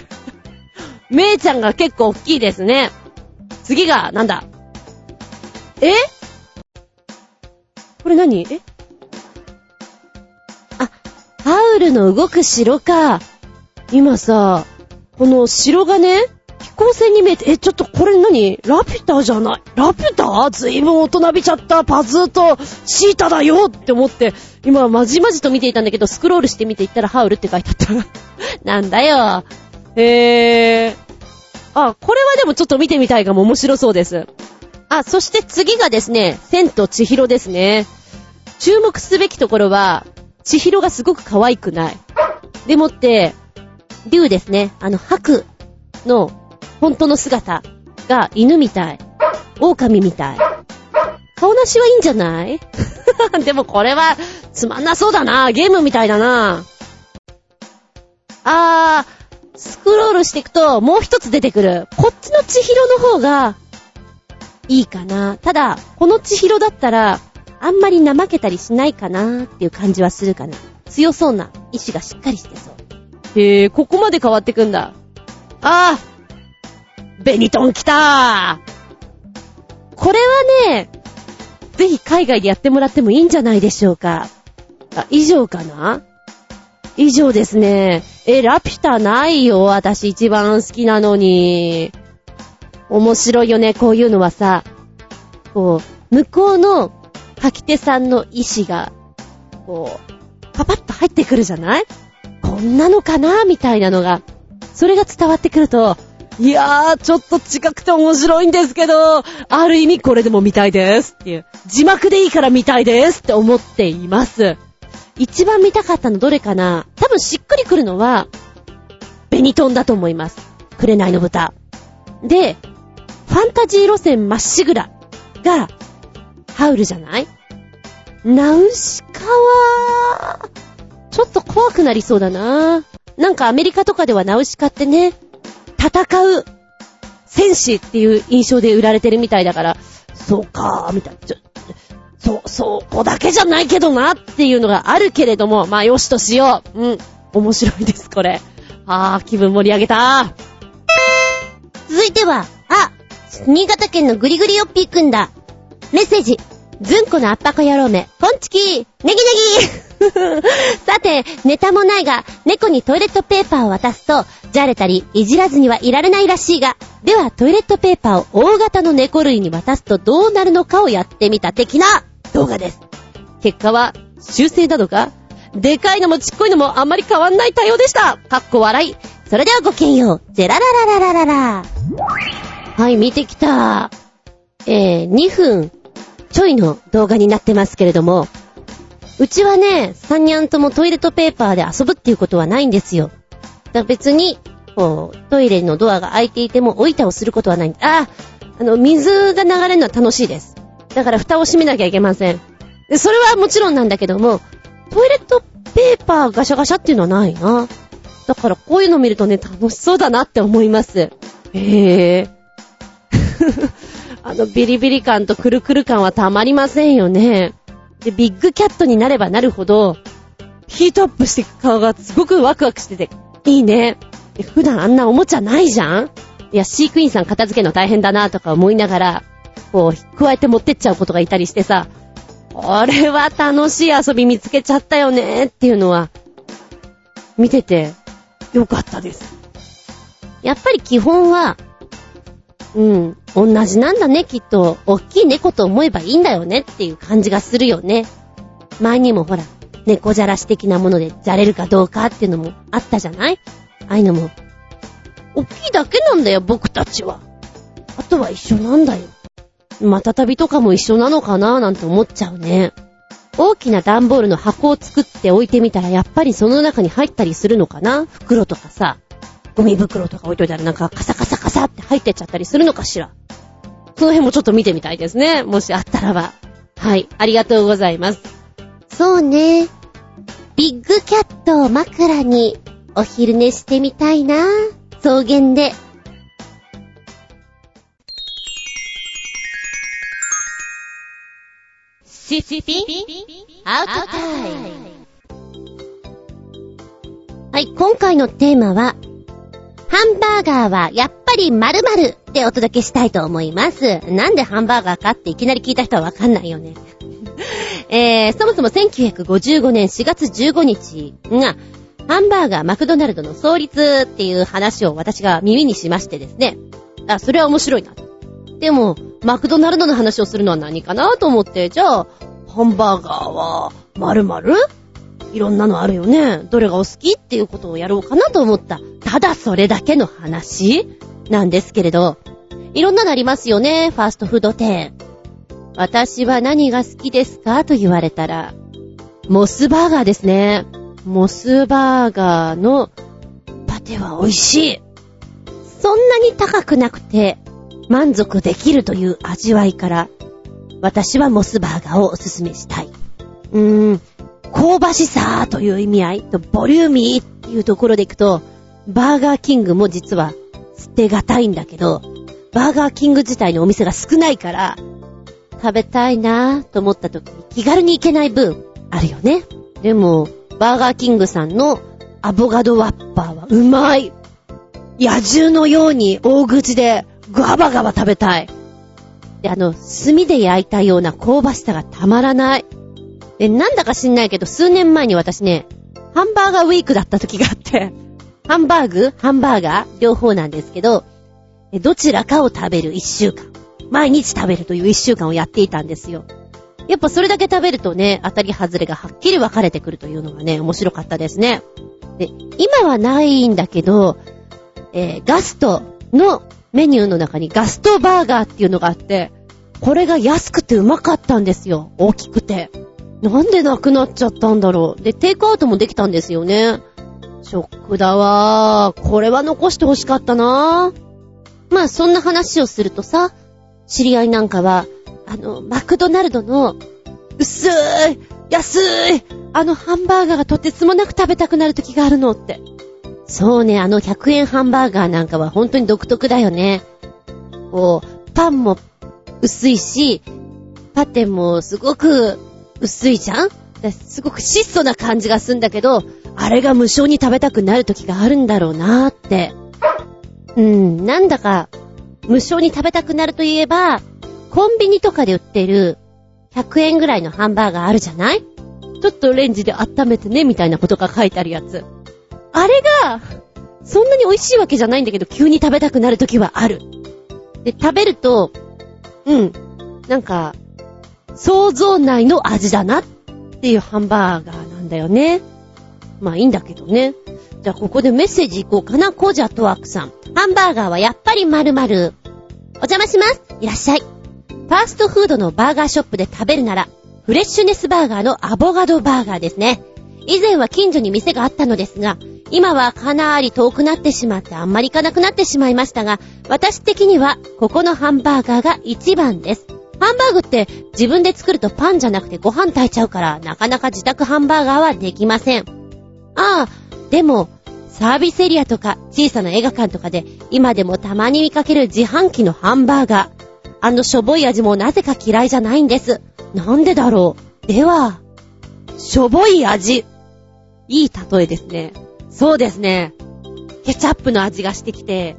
めいちゃんが結構大きいですね。次が、なんだ？え？これ何？え？あ、ハウルの動く城か。今さ、この城がね、飛行船に見えて、え、ちょっとこれ何？ラピュタじゃない？ラピュタ？ずいぶん大人びちゃったパズーとシータだよって思って、今まじまじと見ていたんだけど、スクロールして見ていったらハウルって書いてあった。なんだよ。へー。あ、これはでもちょっと見てみたいかも面白そうです。あ、そして次がですね、千と千尋ですね。注目すべきところは、千尋がすごく可愛くない。でもって、竜ですね。あの、白の本当の姿が犬みたい。狼みたい。顔なしはいいんじゃない？でもこれはつまんなそうだな。ゲームみたいだな。あー、スクロールしていくともう一つ出てくる。こっちの千尋の方がいいかな。ただ、この千尋だったらあんまり怠けたりしないかなっていう感じはするかな。強そうな意志がしっかりしてそう。へえ、ここまで変わってくんだ。あーベニトン来たーこれはね、ぜひ海外でやってもらってもいいんじゃないでしょうか。あ、以上かな？以上ですね。え、ラピュタないよ。私一番好きなのに。面白いよね、こういうのはさ。こう、向こうの書き手さんの意志が、こう、パパッと入ってくるじゃない？こんなのかなみたいなのが、それが伝わってくると、いやー、ちょっと近くて面白いんですけど、ある意味これでも見たいですっていう、字幕でいいから見たいですって思っています。一番見たかったのどれかな？多分しっくりくるのは、ベニトンだと思います。紅の豚。で、ファンタジー路線まっしぐらが、ハウルじゃない？ナウシカは、ちょっと怖くなりそうだななんかアメリカとかではナウシカってね、戦う戦士っていう印象で売られてるみたいだから、そうかー、みたいな。ちょ、そう、そこだけじゃないけどなっていうのがあるけれども、まあよしとしよう。うん。面白いです、これ。あー、気分盛り上げた続いては、あ、新潟県のグリグリヨッピーくんだ。メッセージ。ずんこのアッパコ野郎め、ポンチキー、ネギネギ さて、ネタもないが、猫にトイレットペーパーを渡すと、じゃれたり、いじらずにはいられないらしいが、ではトイレットペーパーを大型の猫類に渡すとどうなるのかをやってみた的な動画です。結果は、修正なのかでかいのもちっこいのもあんまり変わんない対応でした。かっこ笑い。それではごきげんよう。ゼラララララララ。はい、見てきた。えー、2分ちょいの動画になってますけれども、うちはね、3にゃんともトイレットペーパーで遊ぶっていうことはないんですよ。だから別に、こう、トイレのドアが開いていても置いたをすることはない。あ、あの、水が流れるのは楽しいです。だから蓋を閉めなきゃいけません。で、それはもちろんなんだけども、トイレットペーパーガシャガシャっていうのはないな。だからこういうの見るとね、楽しそうだなって思います。へえ。あのビリビリ感とクルクル感はたまりませんよね。で、ビッグキャットになればなるほど、ヒートアップしていく顔がすごくワクワクしてて、いいね。普段あんなおもちゃないじゃん？いや、飼育員さん片付けの大変だなとか思いながら、こう、加えて持ってっちゃうことがいたりしてさ、これは楽しい遊び見つけちゃったよねっていうのは、見てて、よかったです。やっぱり基本は、うん。同じなんだね、きっと。大きい猫と思えばいいんだよねっていう感じがするよね。前にもほら、猫じゃらし的なものでじゃれるかどうかっていうのもあったじゃない？ああいうのも。大きいだけなんだよ、僕たちは。あとは一緒なんだよ。また旅とかも一緒なのかななんて思っちゃうね。大きな段ボールの箱を作って置いてみたら、やっぱりその中に入ったりするのかな？袋とかさ、ゴミ袋とか置いといたらなんかカサカサカサって入ってっちゃったりするのかしら。その辺もちょっと見てみたいですね。もしあったらば。はい、ありがとうございます。そうね。ビッグキャットを枕にお昼寝してみたいな。草原で。シシピアウトタイム。はい、今回のテーマは、ハンバーガーはやっぱり〇〇でお届けしたいと思います。なんでハンバーガーかっていきなり聞いた人はわかんないよね。えー、そもそも1955年4月15日が、ハンバーガーマクドナルドの創立っていう話を私が耳にしましてですね。あ、それは面白いな。でも、マクドナルドの話をするのは何かなと思って、じゃあ、ハンバーガーは、〇〇？いろんなのあるよね。どれがお好きっていうことをやろうかなと思った。ただそれだけの話なんですけれど、いろんなのありますよね、ファーストフード店。私は何が好きですか？と言われたら、モスバーガーですね。モスバーガーのパテは美味しい。そんなに高くなくて満足できるという味わいから、私はモスバーガーをおすすめしたい。うーん、香ばしさという意味合いとボリューミーっていうところでいくと、バーガーキングも実は捨てがたいんだけど、バーガーキング自体のお店が少ないから、食べたいなぁと思った時に気軽に行けない分、あるよね。でも、バーガーキングさんのアボガドワッパーはうまい。野獣のように大口でガバガバ食べたい。で、あの、炭で焼いたような香ばしさがたまらない。で、なんだか知んないけど、数年前に私ね、ハンバーガーウィークだった時があって、ハンバーグ？ハンバーガー？両方なんですけど、どちらかを食べる一週間。毎日食べるという一週間をやっていたんですよ。やっぱそれだけ食べるとね、当たり外れがはっきり分かれてくるというのがね、面白かったですね。で、今はないんだけど、えー、ガストのメニューの中にガストバーガーっていうのがあって、これが安くてうまかったんですよ。大きくて。なんでなくなっちゃったんだろう。で、テイクアウトもできたんですよね。ショックだわー。これは残して欲しかったなー。まあ、そんな話をするとさ、知り合いなんかは、あの、マクドナルドの、薄い、安い、あのハンバーガーがとてつもなく食べたくなる時があるのって。そうね、あの100円ハンバーガーなんかは本当に独特だよね。こう、パンも薄いし、パテもすごく薄いじゃん？すごく質素な感じがすんだけど、あれが無償に食べたくなる時があるんだろうなーって。うん、なんだか、無償に食べたくなるといえば、コンビニとかで売ってる100円ぐらいのハンバーガーあるじゃない？ちょっとレンジで温めてね、みたいなことが書いてあるやつ。あれが、そんなに美味しいわけじゃないんだけど、急に食べたくなるときはある。で、食べると、うん、なんか、想像内の味だなっていうハンバーガーなんだよね。まあいいんだけどね。じゃあここでメッセージいこうかな、コージャットワークさん。ハンバーガーはやっぱり〇〇。お邪魔します。いらっしゃい。ファーストフードのバーガーショップで食べるなら、フレッシュネスバーガーのアボガドバーガーですね。以前は近所に店があったのですが、今はかなり遠くなってしまってあんまり行かなくなってしまいましたが、私的にはここのハンバーガーが一番です。ハンバーグって自分で作るとパンじゃなくてご飯炊いちゃうからなかなか自宅ハンバーガーはできません。ああ、でも、サービスエリアとか小さな映画館とかで今でもたまに見かける自販機のハンバーガー。あのしょぼい味もなぜか嫌いじゃないんです。なんでだろう？では、しょぼい味。いい例えですね。そうですね。ケチャップの味がしてきて、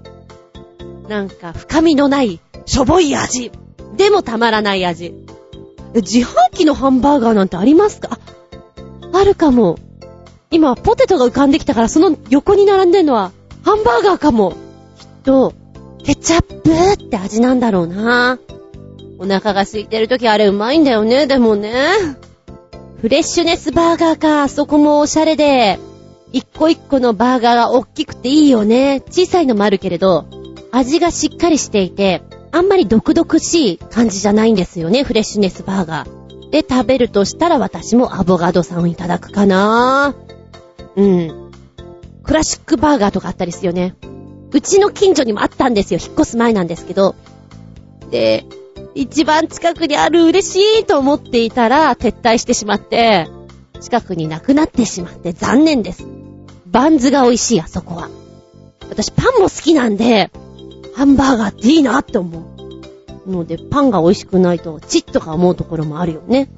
なんか深みのないしょぼい味。でもたまらない味。自販機のハンバーガーなんてありますか？あ、あるかも。今、ポテトが浮かんできたから、その横に並んでるのは、ハンバーガーかも。きっと、ケチャップって味なんだろうな。お腹が空いてる時あれうまいんだよね、でもね。フレッシュネスバーガーか、そこもおしゃれで、一個一個のバーガーが大きくていいよね。小さいのもあるけれど、味がしっかりしていて、あんまり毒々しい感じじゃないんですよね、フレッシュネスバーガー。で、食べるとしたら私もアボガドさんをいただくかなうん。クラシックバーガーとかあったりすよね。うちの近所にもあったんですよ。引っ越す前なんですけど。で、一番近くにある嬉しいと思っていたら撤退してしまって、近くになくなってしまって残念です。バンズが美味しい、あそこは。私パンも好きなんで、ハンバーガーっていいなって思う。ので、パンが美味しくないと、チッとか思うところもあるよね。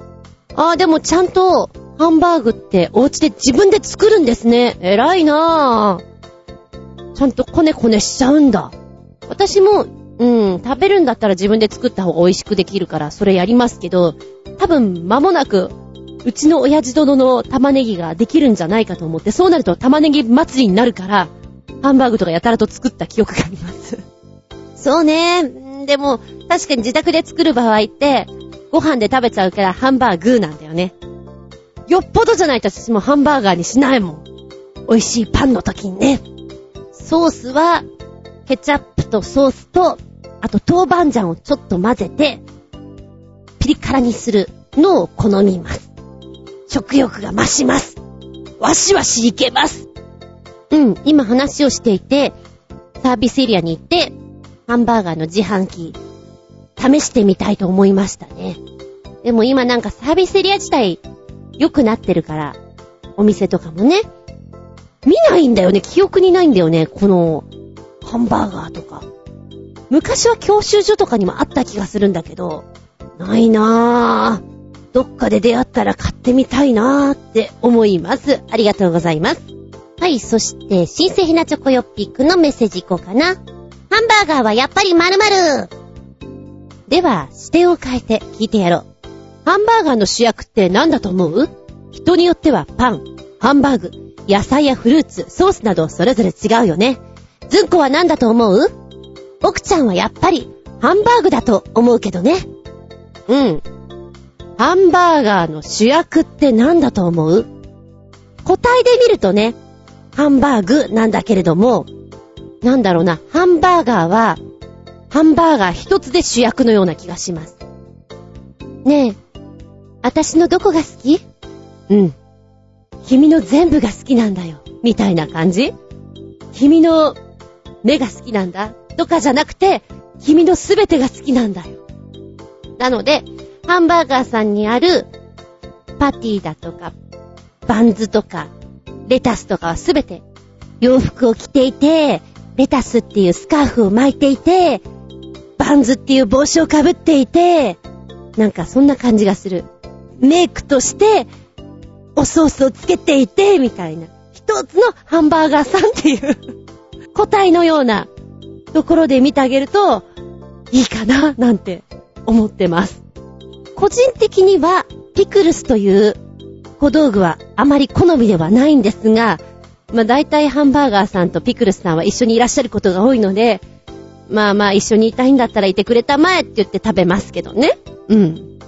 ああ、でもちゃんと、ハンバーグってお家で自分で作るんですね。偉いなぁ。ちゃんとコネコネしちゃうんだ。私も、うん、食べるんだったら自分で作った方が美味しくできるから、それやりますけど、多分間もなく、うちの親父殿の玉ねぎができるんじゃないかと思って、そうなると玉ねぎ祭りになるから、ハンバーグとかやたらと作った記憶があります。そうね。でも、確かに自宅で作る場合って、ご飯で食べちゃうからハンバーグなんだよね。よっぽどじゃないと私もハンバーガーにしないもん。美味しいパンの時にね。ソースは、ケチャップとソースと、あと豆板醤をちょっと混ぜて、ピリ辛にするのを好みます。食欲が増します。わしわしいけます。うん、今話をしていて、サービスエリアに行って、ハンバーガーの自販機、試してみたいと思いましたね。でも今なんかサービスエリア自体、良くなってるから、お店とかもね、見ないんだよね。記憶にないんだよね。この、ハンバーガーとか。昔は教習所とかにもあった気がするんだけど、ないなぁ。どっかで出会ったら買ってみたいなぁって思います。ありがとうございます。はい、そして、新生ひなチョコヨッピックのメッセージいこうかな。ハンバーガーはやっぱり〇〇では、視点を変えて聞いてやろう。ハンバーガーの主役って何だと思う？人によってはパン、ハンバーグ、野菜やフルーツ、ソースなどそれぞれ違うよね。ズンコは何だと思う？奥ちゃんはやっぱりハンバーグだと思うけどね。うん。ハンバーガーの主役って何だと思う？個体で見るとね、ハンバーグなんだけれども、なんだろうな、ハンバーガーは、ハンバーガー一つで主役のような気がします。ねえ、私のどこが好き？うん。君の全部が好きなんだよ。みたいな感じ？君の目が好きなんだ？とかじゃなくて、君のすべてが好きなんだよ。なので、ハンバーガーさんにあるパティだとか、バンズとか、レタスとかはすべて洋服を着ていて、レタスっていうスカーフを巻いていて、バンズっていう帽子をかぶっていて、なんかそんな感じがする。メイクとして、おソースをつけていて、みたいな。一つのハンバーガーさんっていう個体のようなところで見てあげると、いいかな、なんて思ってます。個人的には、ピクルスという小道具はあまり好みではないんですが、まあ大体ハンバーガーさんとピクルスさんは一緒にいらっしゃることが多いので、まあまあ一緒にいたいんだったらいてくれたまえって言って食べますけどね。うん。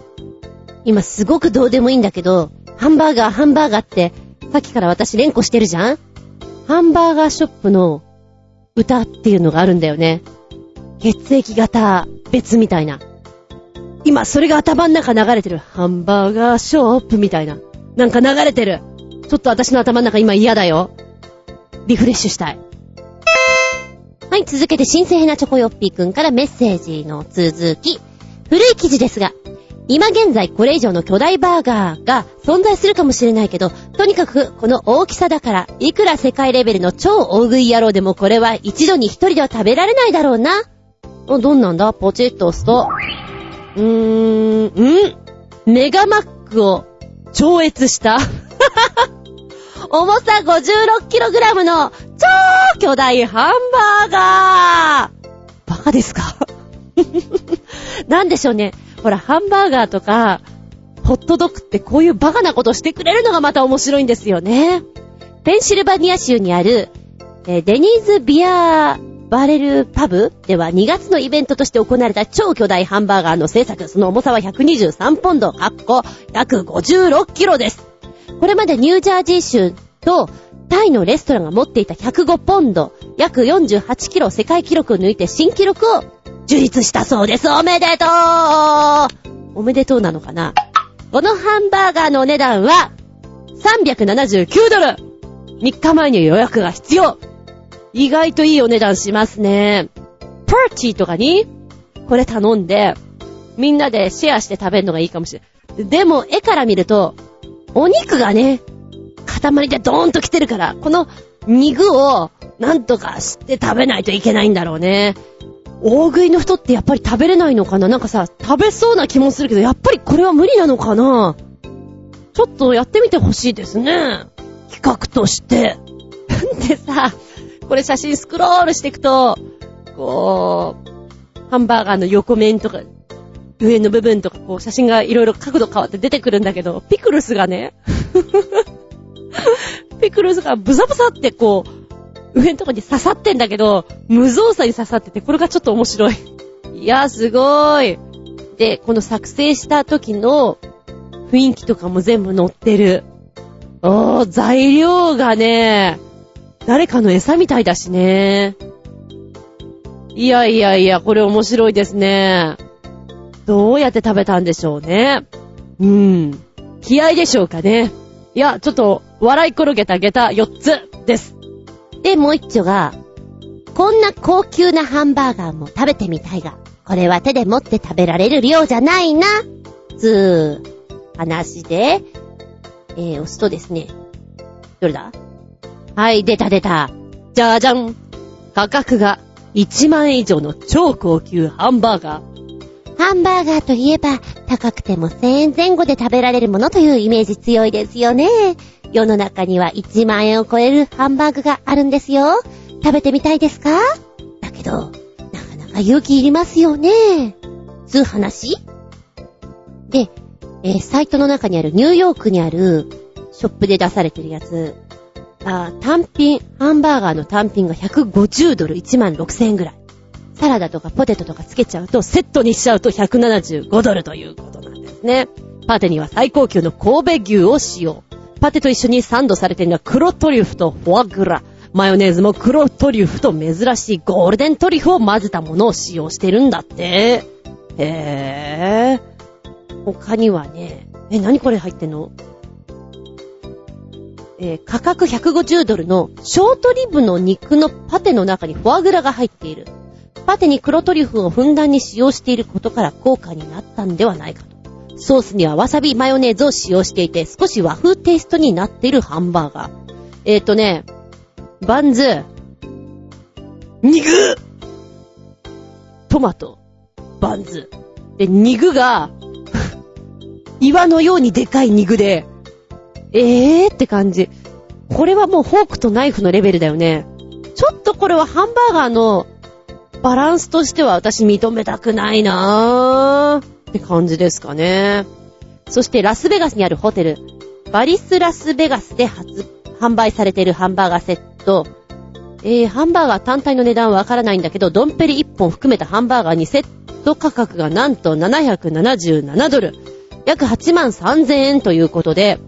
今すごくどうでもいいんだけど、ハンバーガー、ハンバーガーって、さっきから私連呼してるじゃん？ハンバーガーショップの歌っていうのがあるんだよね。血液型別みたいな。今それが頭の中流れてる。ハンバーガーショップみたいな。なんか流れてる。ちょっと私の頭の中今嫌だよ。リフレッシュしたい。はい、続けて新鮮なチョコヨッピーくんからメッセージの続き。古い記事ですが、今現在これ以上の巨大バーガーが存在するかもしれないけど、とにかくこの大きさだから、いくら世界レベルの超大食い野郎でもこれは一度に一人では食べられないだろうな。どんなんだ？ポチッと押すと。うーん、ん？メガマックを超越した？重さ 56kg の超巨大ハンバーガーバカですか？なんでしょうね。ほら、ハンバーガーとか、ホットドッグってこういうバカなことしてくれるのがまた面白いんですよね。ペンシルバニア州にある、えデニーズビアバレルパブでは2月のイベントとして行われた超巨大ハンバーガーの制作、その重さは123ポンド、かっこ約56キロです。これまでニュージャージー州とタイのレストランが持っていた105ポンド、約48キロ世界記録を抜いて新記録を樹立したそうです。おめでとうおめでとうなのかな？このハンバーガーのお値段は379ドル !3 日前に予約が必要意外といいお値段しますね。パーティーとかにこれ頼んで、みんなでシェアして食べるのがいいかもしれない。でも、絵から見ると、お肉がね、塊でドーンと来てるから、この肉をなんとかして食べないといけないんだろうね。大食いの人ってやっぱり食べれないのかな？なんかさ、食べそうな気もするけど、やっぱりこれは無理なのかな？ちょっとやってみてほしいですね。企画として。でさ、これ写真スクロールしていくと、こう、ハンバーガーの横面とか、上の部分とか、こう写真がいろいろ角度変わって出てくるんだけど、ピクルスがね、ピクルスがブサブサってこう、上のとこに刺さってんだけど、無造作に刺さってて、これがちょっと面白い。いや、すごーい。で、この作成した時の雰囲気とかも全部載ってる。おー、材料がね、誰かの餌みたいだしね。いやいやいや、これ面白いですね。どうやって食べたんでしょうね。うーん。気合でしょうかね。いや、ちょっと、笑い転げた下駄4つです。で、もう一丁が、こんな高級なハンバーガーも食べてみたいが、これは手で持って食べられる量じゃないな、つー、話で、えー、押すとですね、どれだ？はい、出た出た。じゃじゃん。価格が1万円以上の超高級ハンバーガー。ハンバーガーといえば、高くても1000円前後で食べられるものというイメージ強いですよね。世の中には1万円を超えるハンバーグがあるんですよ。食べてみたいですか？だけど、なかなか勇気いりますよね。つう話で、えー、サイトの中にあるニューヨークにあるショップで出されてるやつ、あ単品、ハンバーガーの単品が150ドル1万6000円ぐらい。サラダとかポテトとかつけちゃうと、セットにしちゃうと175ドルということなんですね。パテには最高級の神戸牛を使用。パテと一緒にサンドされているのは黒トリュフとフォアグラ。マヨネーズも黒トリュフと珍しいゴールデントリュフを混ぜたものを使用してるんだって。へぇー。他にはね、え、何これ入ってんの？えー、価格150ドルのショートリブの肉のパテの中にフォアグラが入っている。パテに黒トリュフをふんだんに使用していることから効果になったんではないかと。ソースにはわさびマヨネーズを使用していて少し和風テイストになっているハンバーガー。えっ、ー、とね、バンズ、肉トマト、バンズ。で、肉が 岩のようにでかい肉で、えーって感じ。これはもうフォークとナイフのレベルだよね。ちょっとこれはハンバーガーのバランスとしては私認めたくないなーって感じですかね。そしてラスベガスにあるホテル、バリスラスベガスで発、販売されているハンバーガーセット。えー、ハンバーガー単体の値段はわからないんだけど、ドンペリ1本含めたハンバーガーにセット価格がなんと777ドル。約8万3000円ということで、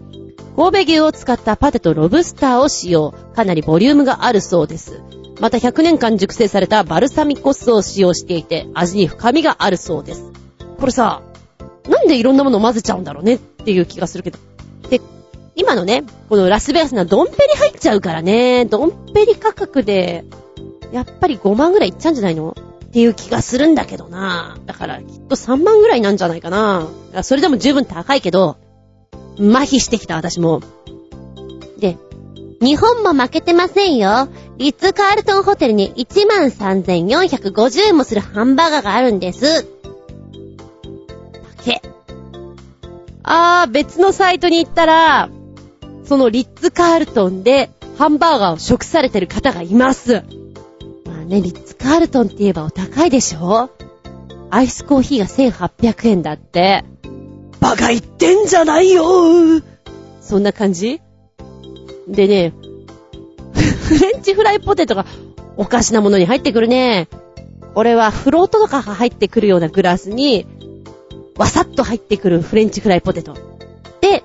神戸牛を使ったパテとロブスターを使用。かなりボリュームがあるそうです。また100年間熟成されたバルサミコ酢を使用していて、味に深みがあるそうです。これさ、なんでいろんなものを混ぜちゃうんだろうねっていう気がするけど。で、今のね、このラスベガスのドンペリ入っちゃうからね、ドンペリ価格で、やっぱり5万ぐらいいっちゃうんじゃないの？っていう気がするんだけどな。だから、きっと3万ぐらいなんじゃないかな。それでも十分高いけど、麻痺してきた私も。で、日本も負けてませんよ。リッツ・カールトンホテルに13,450円もするハンバーガーがあるんです。だけ。あー、別のサイトに行ったら、そのリッツ・カールトンでハンバーガーを食されてる方がいます。まあね、リッツ・カールトンって言えばお高いでしょアイスコーヒーが1800円だって。バカ言ってんじゃないよそんな感じ？でね、フレンチフライポテトがおかしなものに入ってくるね。これはフロートとかが入ってくるようなグラスに、わさっと入ってくるフレンチフライポテト。で、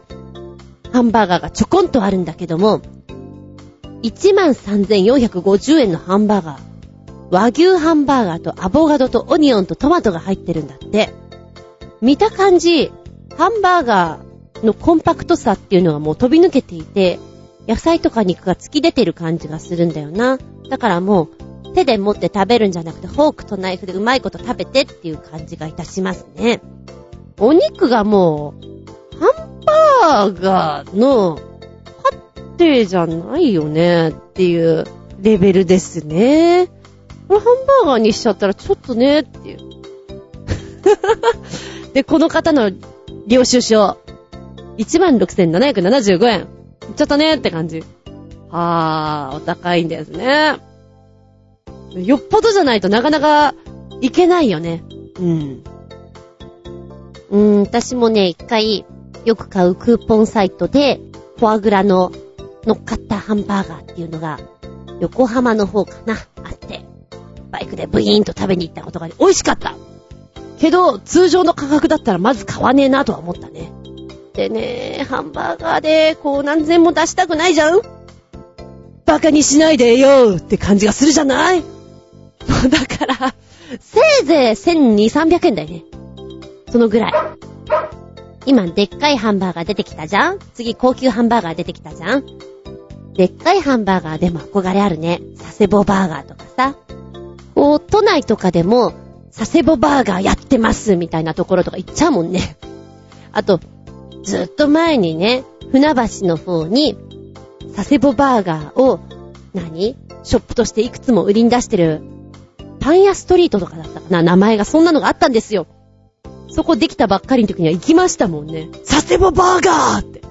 ハンバーガーがちょこんとあるんだけども、13,450円のハンバーガー。和牛ハンバーガーとアボカドとオニオンとトマトが入ってるんだって。見た感じ、ハンバーガーのコンパクトさっていうのがもう飛び抜けていて、野菜とか肉が突き出てる感じがするんだよな。だからもう、手で持って食べるんじゃなくて、フォークとナイフでうまいこと食べてっていう感じがいたしますね。お肉がもう、ハンバーガーのパッテじゃないよねっていうレベルですね。これハンバーガーにしちゃったらちょっとねっていう。で、この方の領収書、16,775円。ちょっとねって感じ。はー、お高いんですね。よっぽどじゃないとなかなかいけないよね。うん。うーん、私もね、一回よく買うクーポンサイトで、フォアグラの乗っかったハンバーガーっていうのが、横浜の方かな、あって、バイクでブイーンと食べに行ったことがあり、美味しかったけど、通常の価格だったらまず買わねえなとは思ったね。でね、ハンバーガーで、こう何千も出したくないじゃん？バカにしないでよって感じがするじゃない？だから、せいぜい1200、300円だよね。そのぐらい。今、でっかいハンバーガー出てきたじゃん？次、高級ハンバーガー出てきたじゃん？でっかいハンバーガーでも憧れあるね。佐世保バーガーとかさ。こう、都内とかでも、佐世保バーガーやってますみたいなところとか行っちゃうもんね。あと、ずっと前にね、船橋の方に、佐世保バーガーを、何？ショップとしていくつも売りに出してる、パン屋ストリートとかだったかな名前がそんなのがあったんですよ。そこできたばっかりの時には行きましたもんね。佐世保バーガーって。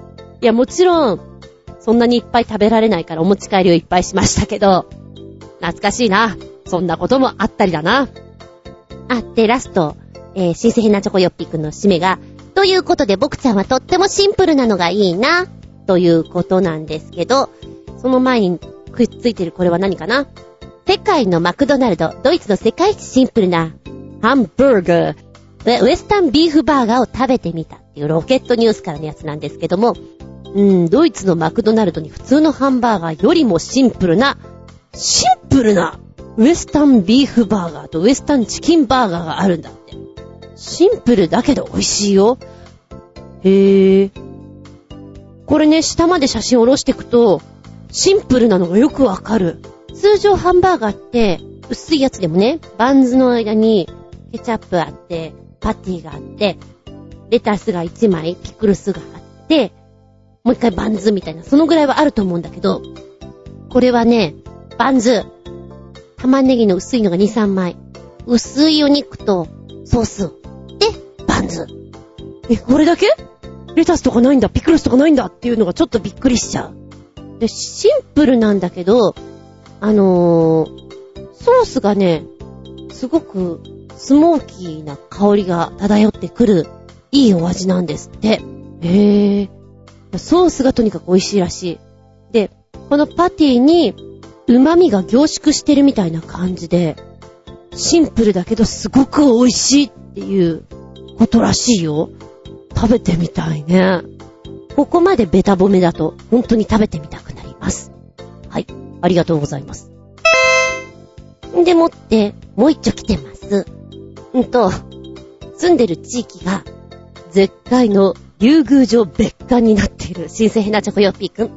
いや、もちろん、そんなにいっぱい食べられないからお持ち帰りをいっぱいしましたけど、懐かしいな。そんなこともあったりだな。あ、で、ラスト、えー、新鮮なチョコヨッピーくんの締めが、ということで僕ちゃんはとってもシンプルなのがいいな、ということなんですけど、その前にくっついてるこれは何かな？世界のマクドナルド、ドイツの世界一シンプルなハンバーガー、ウエスタンビーフバーガーを食べてみたっていうロケットニュースからのやつなんですけども、うん、ドイツのマクドナルドに普通のハンバーガーよりもシンプルな、シンプルなウエスタンビーフバーガーとウエスタンチキンバーガーがあるんだって。シンプルだけど美味しいよ。へぇー。これね、下まで写真下ろしていくと、シンプルなのがよくわかる。通常ハンバーガーって、薄いやつでもね、バンズの間にケチャップあって、パティがあって、レタスが1枚、ピクルスがあって、もう一回バンズみたいな、そのぐらいはあると思うんだけど、これはね、バンズ、玉ねぎの薄いのが2、3枚、薄いお肉とソース、ンズ。え、これだけ？レタスとかないんだ、ピクルスとかないんだっていうのがちょっとびっくりしちゃう。で、シンプルなんだけど、あのー、ソースがね、すごくスモーキーな香りが漂ってくる、いいお味なんですって。へぇ。ソースがとにかく美味しいらしい。で、このパティに、旨味が凝縮してるみたいな感じで、シンプルだけどすごく美味しいっていうことらしいよ。食べてみたいね。ここまでベタ褒めだと、本当に食べてみたくなります。はい。ありがとうございます。でもって、もう一丁来てます。んと、住んでる地域が、絶海の竜宮城別館になっている新鮮なチョコヨッピーくん。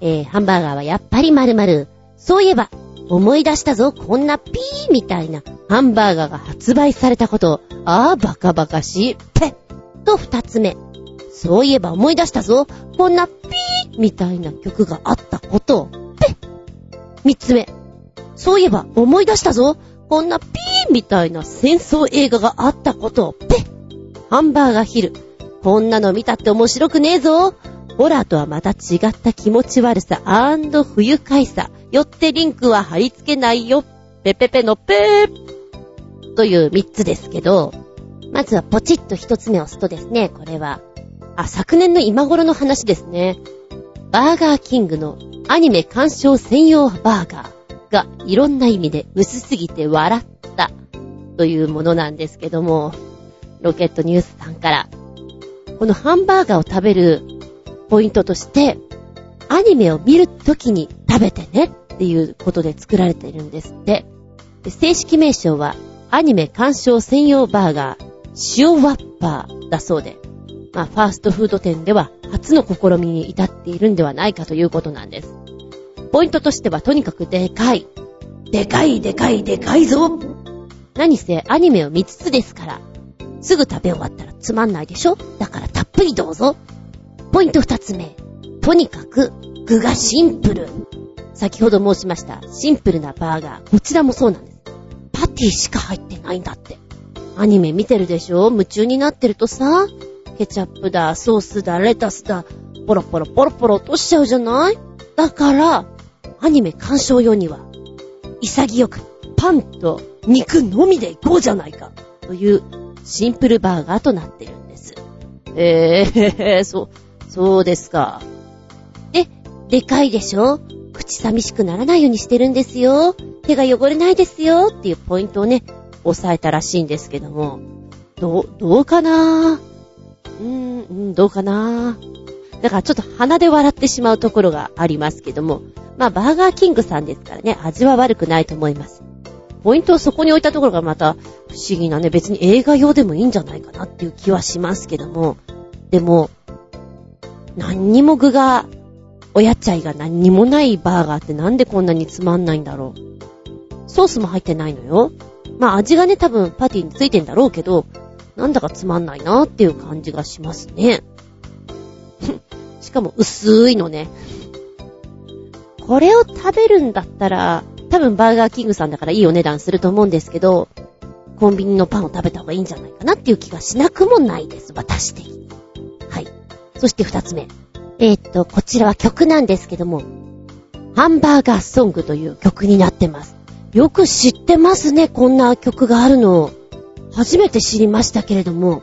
えー、ハンバーガーはやっぱり〇〇。そういえば、思い出したぞ、こんなピーみたいなハンバーガーが発売されたこと。ああ、バカバカしい。ペッと二つ目。そういえば思い出したぞ、こんなピーみたいな曲があったこと。ペッ三つ目。そういえば思い出したぞ、こんなピーみたいな戦争映画があったことを、ペッハンバーガーヒル。こんなの見たって面白くねえぞ。ホラーとはまた違った気持ち悪さ不愉快さ。よってリンクは貼り付けないよ。ペペペのペー。という三つですけど、まずはポチッと一つ目を押すとですね、これは、あ、昨年の今頃の話ですね。バーガーキングのアニメ鑑賞専用バーガー。がいろんな意味で薄すぎて笑ったというものなんですけども、ロケットニュースさんから、このハンバーガーを食べるポイントとして、アニメを見るときに食べてねっていうことで作られているんですって。正式名称は、アニメ鑑賞専用バーガー、塩ワッパーだそうで、まあ、ファーストフード店では初の試みに至っているんではないかということなんです。ポイントとしてはとにかくでかい。でかいでかいでかいぞ何せアニメを見つつですから、すぐ食べ終わったらつまんないでしょだからたっぷりどうぞ。ポイント二つ目。とにかく具がシンプル。先ほど申しましたシンプルなバーガー。こちらもそうなんです。パティしか入ってないんだって。アニメ見てるでしょ？夢中になってるとさ、ケチャップだ、ソースだ、レタスだ、ポロポロポロポロ落としちゃうじゃない？だから、アニメ鑑賞用には、潔くパンと肉のみでいこうじゃないか、というシンプルバーガーとなってるんです。えー、そう、そうですか。で、でかいでしょ？口寂しくならないようにしてるんですよ。手が汚れないですよ。っていうポイントをね、押さえたらしいんですけども、どう、どうかな？うーん、どうかな？だからちょっと鼻で笑ってしまうところがありますけども、まあバーガーキングさんですからね、味は悪くないと思います。ポイントをそこに置いたところがまた不思議なね、別に映画用でもいいんじゃないかなっていう気はしますけども、でも、何にも具が、おやっちゃいが何にもないバーガーってなんでこんなにつまんないんだろう。ソースも入ってないのよ。まあ味がね、多分パティについてんだろうけど、なんだかつまんないなっていう感じがしますね。しかも薄いのね。これを食べるんだったら、多分バーガーキングさんだからいいお値段すると思うんですけど、コンビニのパンを食べた方がいいんじゃないかなっていう気がしなくもないです、私的に。はい。そして二つ目。えー、と、こちらは曲なんですけども、ハンバーガーソングという曲になってます。よく知ってますね、こんな曲があるの。初めて知りましたけれども、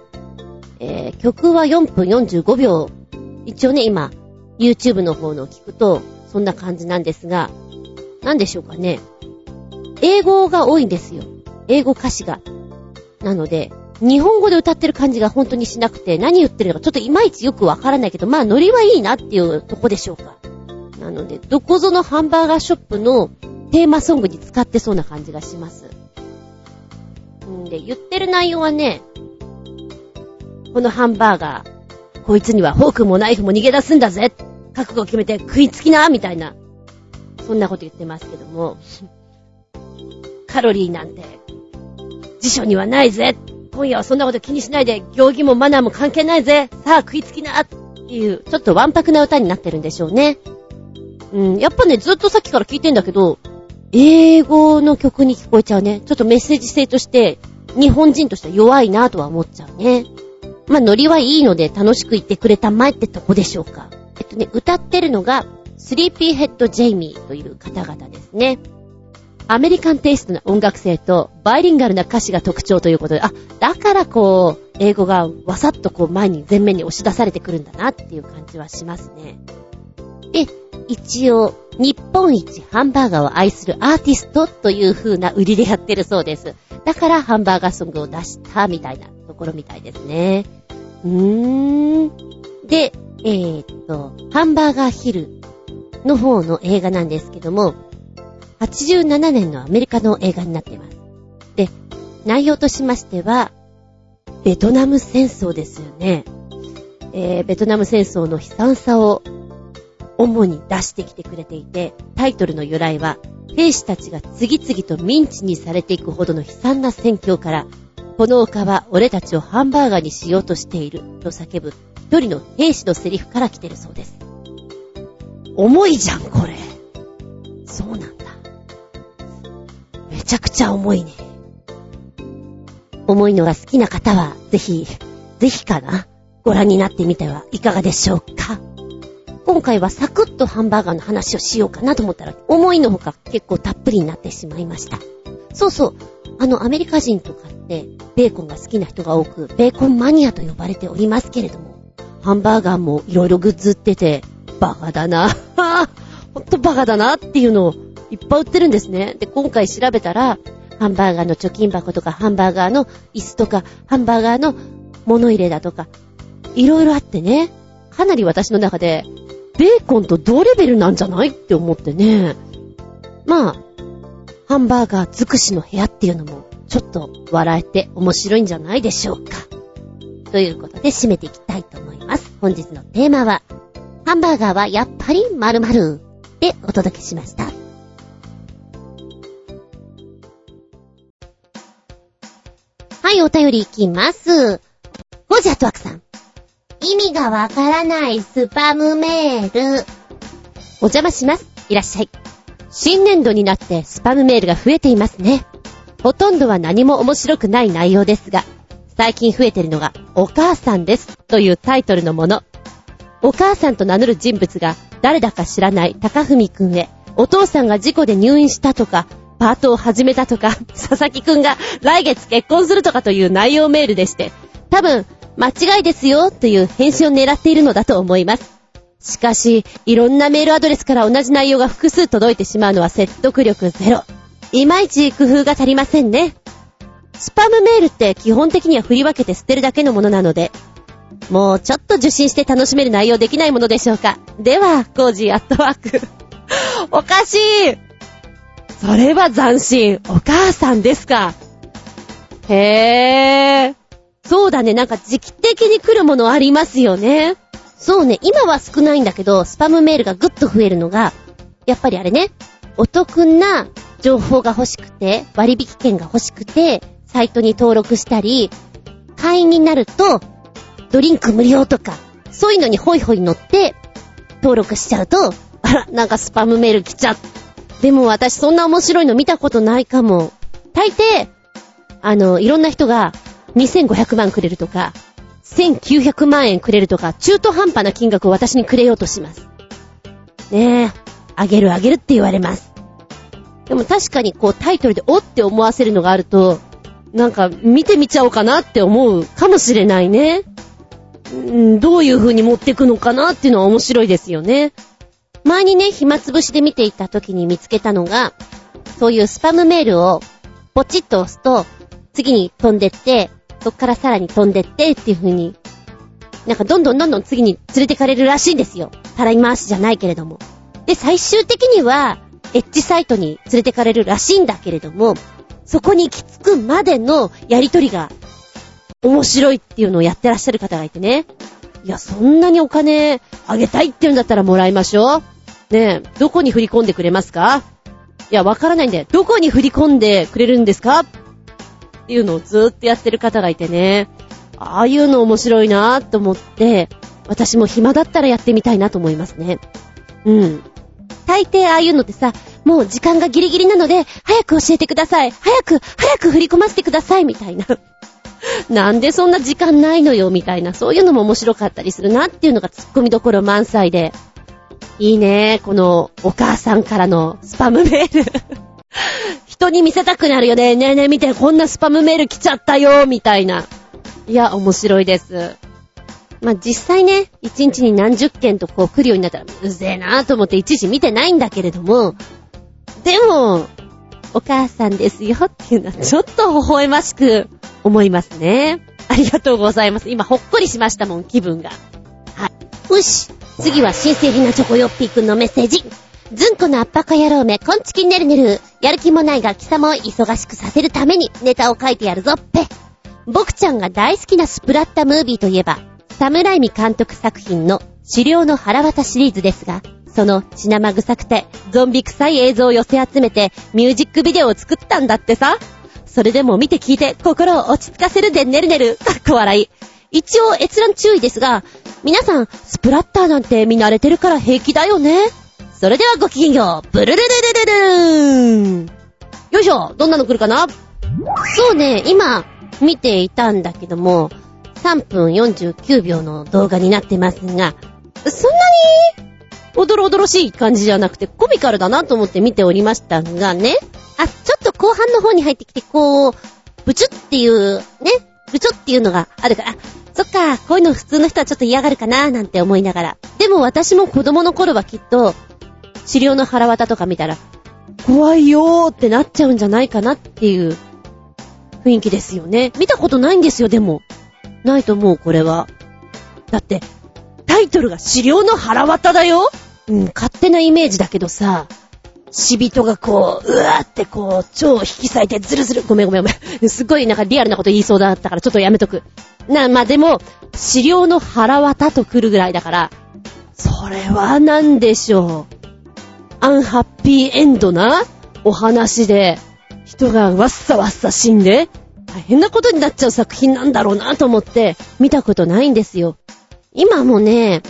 えー、曲は4分45秒。一応ね、今、YouTube の方の聞くと、そんな感じなんですが、なんでしょうかね。英語が多いんですよ。英語歌詞が。なので、日本語で歌ってる感じが本当にしなくて、何言ってるのかちょっといまいちよくわからないけど、まあノリはいいなっていうとこでしょうか。なので、どこぞのハンバーガーショップのテーマソングに使ってそうな感じがします。んで、言ってる内容はね、このハンバーガー、こいつにはフォークもナイフも逃げ出すんだぜ覚悟を決めて食いつきなみたいな、そんなこと言ってますけども、カロリーなんて、辞書にはないぜ今夜はそんなこと気にしないで、行儀もマナーも関係ないぜさあ食いつきなっていう、ちょっとわんぱくな歌になってるんでしょうね。うん、やっぱね、ずっとさっきから聞いてんだけど、英語の曲に聞こえちゃうね。ちょっとメッセージ性として、日本人としては弱いなとは思っちゃうね。まあ、ノリはいいので楽しく言ってくれたまえってとこでしょうか。えっとね、歌ってるのが、スリーピーヘッド・ジェイミーという方々ですね。アメリカンテイストな音楽性とバイリンガルな歌詞が特徴ということで、あ、だからこう、英語がわさっとこう前に前面に押し出されてくるんだなっていう感じはしますね。で、一応、日本一ハンバーガーを愛するアーティストという風な売りでやってるそうです。だからハンバーガーソングを出したみたいなところみたいですね。うーん。で、えー、っと、ハンバーガーヒルの方の映画なんですけども、87年のアメリカの映画になっています。で、内容としましては、ベトナム戦争ですよね。えー、ベトナム戦争の悲惨さを主に出してきてくれていて、タイトルの由来は、兵士たちが次々とミンチにされていくほどの悲惨な戦況から、この丘は俺たちをハンバーガーにしようとしていると叫ぶ一人の兵士のセリフから来てるそうです。重いじゃん、これ。そうなん。ちゃくちゃ重いね。重いのが好きな方は、ぜひ、ぜひかな、ご覧になってみてはいかがでしょうか。今回はサクッとハンバーガーの話をしようかなと思ったら、思いのほか結構たっぷりになってしまいました。そうそう、あのアメリカ人とかって、ベーコンが好きな人が多く、ベーコンマニアと呼ばれておりますけれども、ハンバーガーもいろいろグッズってて、バカだな。ほんとバカだなっていうのを、いっぱい売ってるんですね。で、今回調べたら、ハンバーガーの貯金箱とか、ハンバーガーの椅子とか、ハンバーガーの物入れだとか、いろいろあってね、かなり私の中で、ベーコンと同レベルなんじゃないって思ってね。まあ、ハンバーガー尽くしの部屋っていうのも、ちょっと笑えて面白いんじゃないでしょうか。ということで締めていきたいと思います。本日のテーマは、ハンバーガーはやっぱり〇〇でお届けしました。はい、お便りいきます。ゴジャットワクさん。意味がわからないスパムメール。お邪魔します。いらっしゃい。新年度になってスパムメールが増えていますね。ほとんどは何も面白くない内容ですが、最近増えてるのが、お母さんですというタイトルのもの。お母さんと名乗る人物が誰だか知らない高文くんへ、お父さんが事故で入院したとか、パートを始めたとか、佐々木くんが来月結婚するとかという内容メールでして、多分、間違いですよという返信を狙っているのだと思います。しかし、いろんなメールアドレスから同じ内容が複数届いてしまうのは説得力ゼロ。いまいち工夫が足りませんね。スパムメールって基本的には振り分けて捨てるだけのものなので、もうちょっと受信して楽しめる内容できないものでしょうか。では、コージー at work。おかしいそれは斬新。お母さんですか。へー。そうだね、なんか時期的に来るものありますよね。そうね、今は少ないんだけど、スパムメールがぐっと増えるのが、やっぱりあれね、お得な情報が欲しくて、割引券が欲しくて、サイトに登録したり、会員になると、ドリンク無料とか、そういうのにホイホイ乗って、登録しちゃうと、あら、なんかスパムメール来ちゃっ。でも私そんな面白いの見たことないかも。大抵、あの、いろんな人が2500万くれるとか、1900万円くれるとか、中途半端な金額を私にくれようとします。ねえ、あげるあげるって言われます。でも確かにこうタイトルでおって思わせるのがあると、なんか見てみちゃおうかなって思うかもしれないね。どういう風に持ってくのかなっていうのは面白いですよね。前にね、暇つぶしで見ていた時に見つけたのが、そういうスパムメールをポチッと押すと、次に飛んでって、そっからさらに飛んでってっていう風に、なんかどんどんどんどん次に連れてかれるらしいんですよ。たらい回しじゃないけれども。で、最終的には、エッジサイトに連れてかれるらしいんだけれども、そこに行き着くまでのやりとりが面白いっていうのをやってらっしゃる方がいてね。いや、そんなにお金あげたいって言うんだったらもらいましょう。ねえ、どこに振り込んでくれますか？いや、わからないんで、どこに振り込んでくれるんですか？っていうのをずーっとやってる方がいてね。ああいうの面白いなーと思って、私も暇だったらやってみたいなと思いますね。うん。大抵ああいうのってさ、もう時間がギリギリなので、早く教えてください。早く、早く振り込ませてください。みたいな。なんでそんな時間ないのよ、みたいな。そういうのも面白かったりするなっていうのが突っ込みどころ満載で。いいね、このお母さんからのスパムメール。人に見せたくなるよね。ねえねえ見て、こんなスパムメール来ちゃったよ、みたいな。いや、面白いです。まあ、実際ね、一日に何十件とこう来るようになったら、うぜえなぁと思って一時見てないんだけれども、でも、お母さんですよっていうのはちょっと微笑ましく思いますね。ありがとうございます。今ほっこりしましたもん、気分が。はい。よし。次は新鮮なチョコヨッピーくんのメッセージ。ずんこのアッパカ野郎め、こんちきねるねる。やる気もないが貴様を忙しくさせるためにネタを書いてやるぞっぺ。僕ちゃんが大好きなスプラッタムービーといえば、サムライミ監督作品の資料の腹渡シリーズですが、その血生臭くてゾンビ臭い映像を寄せ集めてミュージックビデオを作ったんだってさ。それでも見て聞いて心を落ち着かせるでねるねる。かっこ笑い。一応閲覧注意ですが、皆さん、スプラッターなんて見慣れてるから平気だよね。それではごきげんよう。ブルルルルルルーン。よいしょ。どんなの来るかな？そうね、今、見ていたんだけども、3分49秒の動画になってますが、そんなに、おどろおどろしい感じじゃなくて、コミカルだなと思って見ておりましたがね。あ、ちょっと後半の方に入ってきて、こう、ブチュっていう、ね、ブチュっていうのがあるから、あ、そっか、こういうの普通の人はちょっと嫌がるかななんて思いながら。でも私も子供の頃はきっと、治療の腹渡とか見たら、怖いよーってなっちゃうんじゃないかなっていう雰囲気ですよね。見たことないんですよ、でも。ないと思う、これは。だって、タイトルが資料の腹渡だようん、勝手なイメージだけどさ、死人がこう、うわーってこう、腸を引き裂いてズルズル、ごめんごめんごめん。すっごいなんかリアルなこと言いそうだったからちょっとやめとく。な、まあ、でも、資料の腹渡と来るぐらいだから、それは何でしょう。アンハッピーエンドなお話で、人がわっさわっさ死んで、大変なことになっちゃう作品なんだろうなと思って、見たことないんですよ。今もね、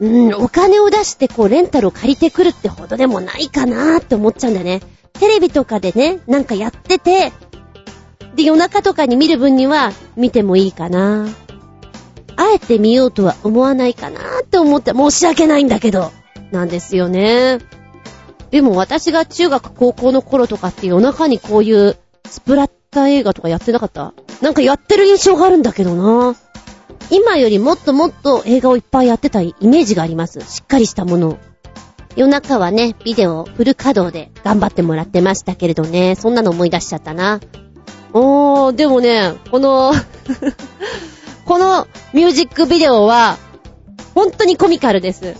うん、お金を出してこうレンタルを借りてくるってほどでもないかなーって思っちゃうんだよね。テレビとかでね、なんかやってて、で、夜中とかに見る分には見てもいいかな。あえて見ようとは思わないかなーって思って申し訳ないんだけど、なんですよね。でも私が中学高校の頃とかって夜中にこういうスプラッタ映画とかやってなかった？なんかやってる印象があるんだけどな。今よりもっともっと映画をいっぱいやってたイメージがあります。しっかりしたものを。夜中はね、ビデオフル稼働で頑張ってもらってましたけれどね、そんなの思い出しちゃったな。おー、でもね、この このミュージックビデオは、本当にコミカルです。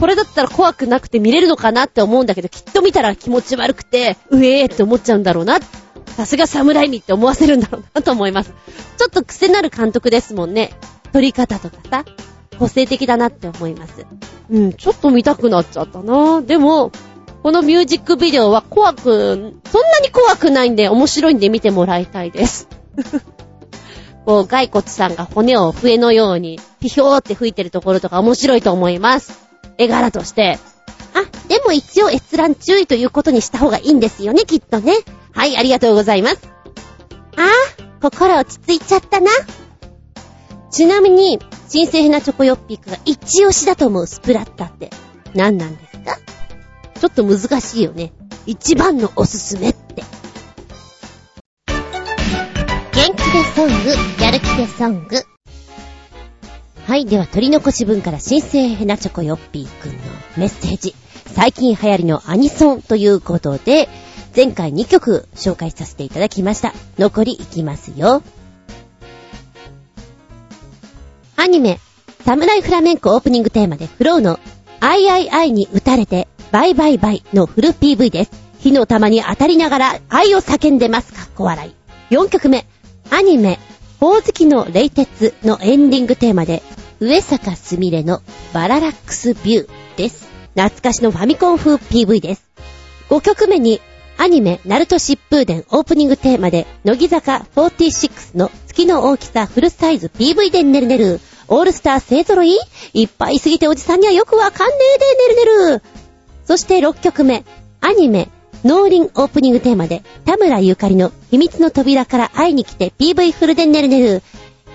これだったら怖くなくて見れるのかなって思うんだけど、きっと見たら気持ち悪くて、うえーって思っちゃうんだろうな。さすが侍にって思わせるんだろうなと思います。ちょっと癖なる監督ですもんね。撮り方とかさ、個性的だなって思います。うん、ちょっと見たくなっちゃったなでも、このミュージックビデオは怖く、そんなに怖くないんで面白いんで見てもらいたいです。こう、骸骨さんが骨を笛のように、ピヒョーって吹いてるところとか面白いと思います。絵柄として。あ、でも一応閲覧注意ということにした方がいいんですよね、きっとね。はい、ありがとうございます。あ心落ち着いちゃったな。ちなみに、新生ヘナチョコヨッピークが一押しだと思うスプラッタって何なんですか？ちょっと難しいよね。一番のおすすめって。元気でソング、やる気でソング。はい、では取り残し分から新生ヘナチョコヨッピーくんのメッセージ。最近流行りのアニソンということで、前回2曲紹介させていただきました。残りいきますよ。アニメ、サムライフラメンコオープニングテーマでフローの III に打たれてバイバイバイのフル PV です。火の玉に当たりながら愛を叫んでます。かっこ笑い。4曲目、アニメ、宝月の冷徹のエンディングテーマで上坂すみれのバララックスビューです。懐かしのファミコン風 PV です。5曲目にアニメ、ナルト疾風伝オープニングテーマで、乃木坂46の月の大きさフルサイズ PV でねるねる。オールスター勢揃い？いっぱいすぎておじさんにはよくわかんねえでねるねる。そして6曲目、アニメ、農林オープニングテーマで、田村ゆかりの秘密の扉から会いに来て PV フルでねるねる。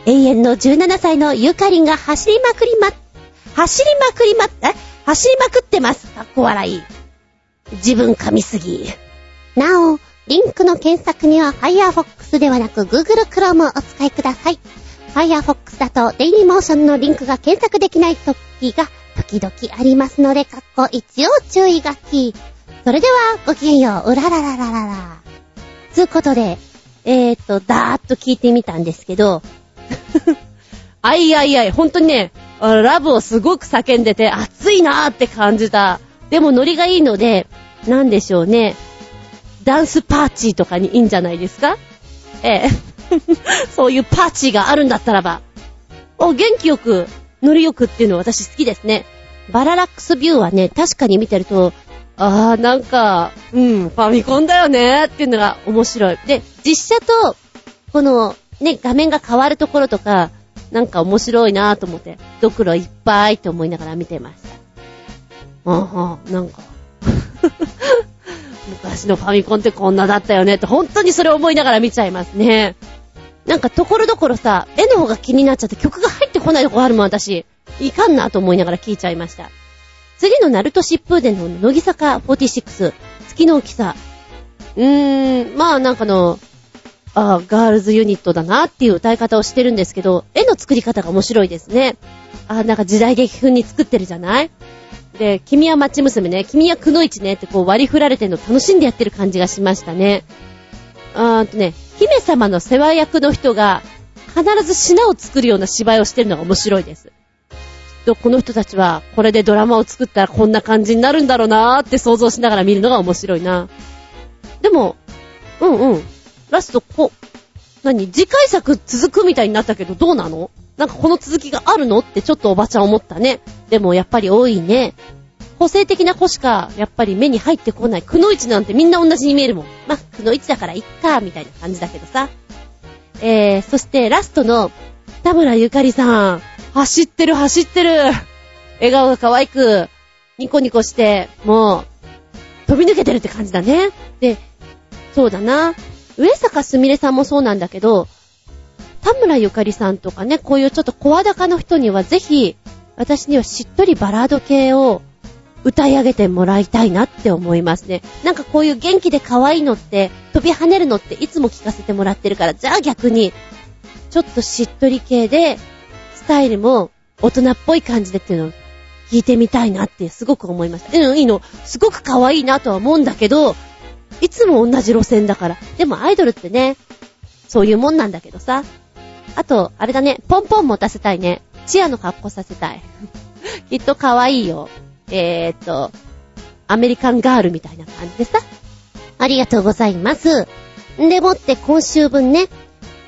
永遠の17歳のゆかりんが走りまくりま、走りまくりま、え？走りまくってます。かっこ笑い。自分噛みすぎ。なお、リンクの検索には Firefox ではなく Google Chrome をお使いください。Firefox だと Dailymotion のリンクが検索できない時が時々ありますので、かっこ一応注意書き。それでは、ごきげんよう、うらららららら。つうことで、えーと、だーっと聞いてみたんですけど、あいあいあい、ほんとにね、ラブをすごく叫んでて、熱いなーって感じた。でもノリがいいので、なんでしょうね。ダンスパーチーとかにいいんじゃないですか？ええ。そういうパーチーがあるんだったらば。お、元気よく、ノリよくっていうのは私好きですね。バララックスビューはね、確かに見てると、あー、なんか、うん、ファミコンだよねーっていうのが面白い。で、実写と、この、ね、画面が変わるところとか、なんか面白いなぁと思って、ドクロいっぱいと思いながら見てました。ああ、なんか 昔のファミコンってこんなだったよねって、本当にそれを思いながら見ちゃいますね。なんかところどころさ、絵の方が気になっちゃって曲が入ってこないとこあるもん、私。いかんなと思いながら聞いちゃいました。次のナルト疾風伝の乃木坂46、月の大きさ。うーん、まあなんかの、あガールズユニットだなっていう歌い方をしてるんですけど、絵の作り方が面白いですね。あなんか時代劇風に作ってるじゃない？で、君は町娘ね、君はくのいちねってこう割り振られてるの楽しんでやってる感じがしましたね。あーとね、姫様の世話役の人が必ず品を作るような芝居をしてるのが面白いです。きっとこの人たちはこれでドラマを作ったらこんな感じになるんだろうなーって想像しながら見るのが面白いな。でも、うんうん。ラストこう、何？次回作続くみたいになったけどどうなの？なんかこの続きがあるの？ってちょっとおばちゃん思ったね。でもやっぱり多いね。個性的な子しかやっぱり目に入ってこない。くのいちなんてみんな同じに見えるもん。まくのいちだからいっか、みたいな感じだけどさ。えー、そしてラストの田村ゆかりさん。走ってる走ってる。笑顔が可愛く、ニコニコして、もう、飛び抜けてるって感じだね。で、そうだな。上坂すみれさんもそうなんだけど、田村ゆかりさんとかね、こういうちょっと声高の人にはぜひ、私にはしっとりバラード系を歌い上げてもらいたいなって思いますね。なんかこういう元気で可愛いのって、飛び跳ねるのっていつも聞かせてもらってるから、じゃあ逆に、ちょっとしっとり系で、スタイルも大人っぽい感じでっていうのを聞いてみたいなってすごく思いました。うん、いいの。すごく可愛いなとは思うんだけど、いつも同じ路線だから。でもアイドルってね、そういうもんなんだけどさ。あと、あれだね、ポンポン持たせたいね。チアの格好させたい。きっと可愛いよ。えー、っと、アメリカンガールみたいな感じでさ。ありがとうございます。でもって今週分ね、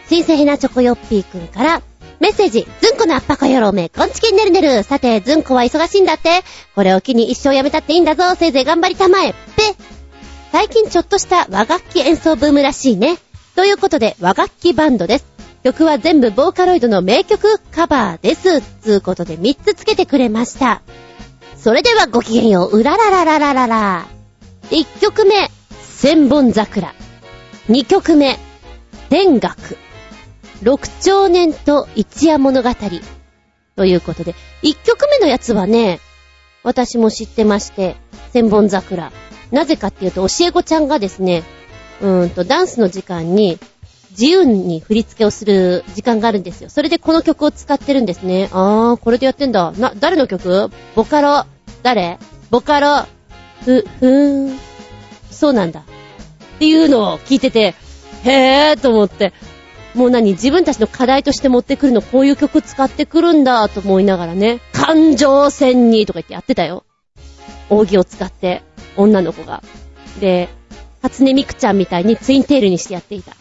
新鮮なチョコヨッピーくんから、メッセージ、ずんこのアッパカヨロメ、こんちきんねるねる。さて、ずんこは忙しいんだって。これを機に一生やめたっていいんだぞ。せいぜい頑張りたまえ。ぺ。最近ちょっとした和楽器演奏ブームらしいね。ということで、和楽器バンドです。曲は全部ボーカロイドの名曲カバーです。つうことで3つつけてくれました。それではごきげんよう、うららららららら。1曲目、千本桜。2曲目、天学。六兆年と一夜物語。ということで、1曲目のやつはね、私も知ってまして、千本桜。なぜかっていうと、教え子ちゃんがですね、うーんと、ダンスの時間に、自由に振り付けをする時間があるんですよ。それでこの曲を使ってるんですね。あー、これでやってんだ。な、誰の曲？ボカロ。誰？ボカロ。ふ、ふーん。そうなんだ。っていうのを聞いてて、へーと思って、もう何？自分たちの課題として持ってくるのこういう曲使ってくるんだと思いながらね、感情線にとか言ってやってたよ。扇を使って、女の子が。で、初音ミクちゃんみたいにツインテールにしてやっていた。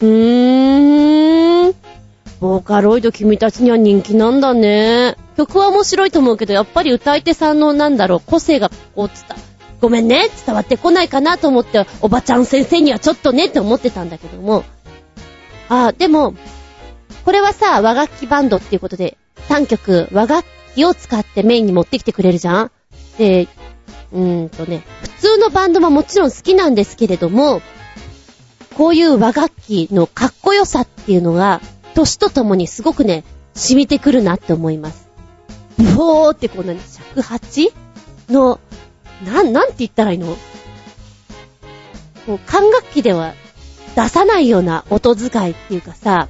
うーん。ボーカロイド君たちには人気なんだね。曲は面白いと思うけど、やっぱり歌い手さんのなんだろう、個性がこう伝、ごめんね、伝わってこないかなと思って、おばちゃん先生にはちょっとねって思ってたんだけども。あ、でも、これはさ、和楽器バンドっていうことで、3曲和楽器を使ってメインに持ってきてくれるじゃんで、うーんとね、普通のバンドももちろん好きなんですけれども、こういう和楽器のかっこよさっていうのが、年とともにすごくね、染みてくるなって思います。ブォーってこう何、尺八？の、なん、なんて言ったらいいの？こう、管楽器では出さないような音遣いっていうかさ、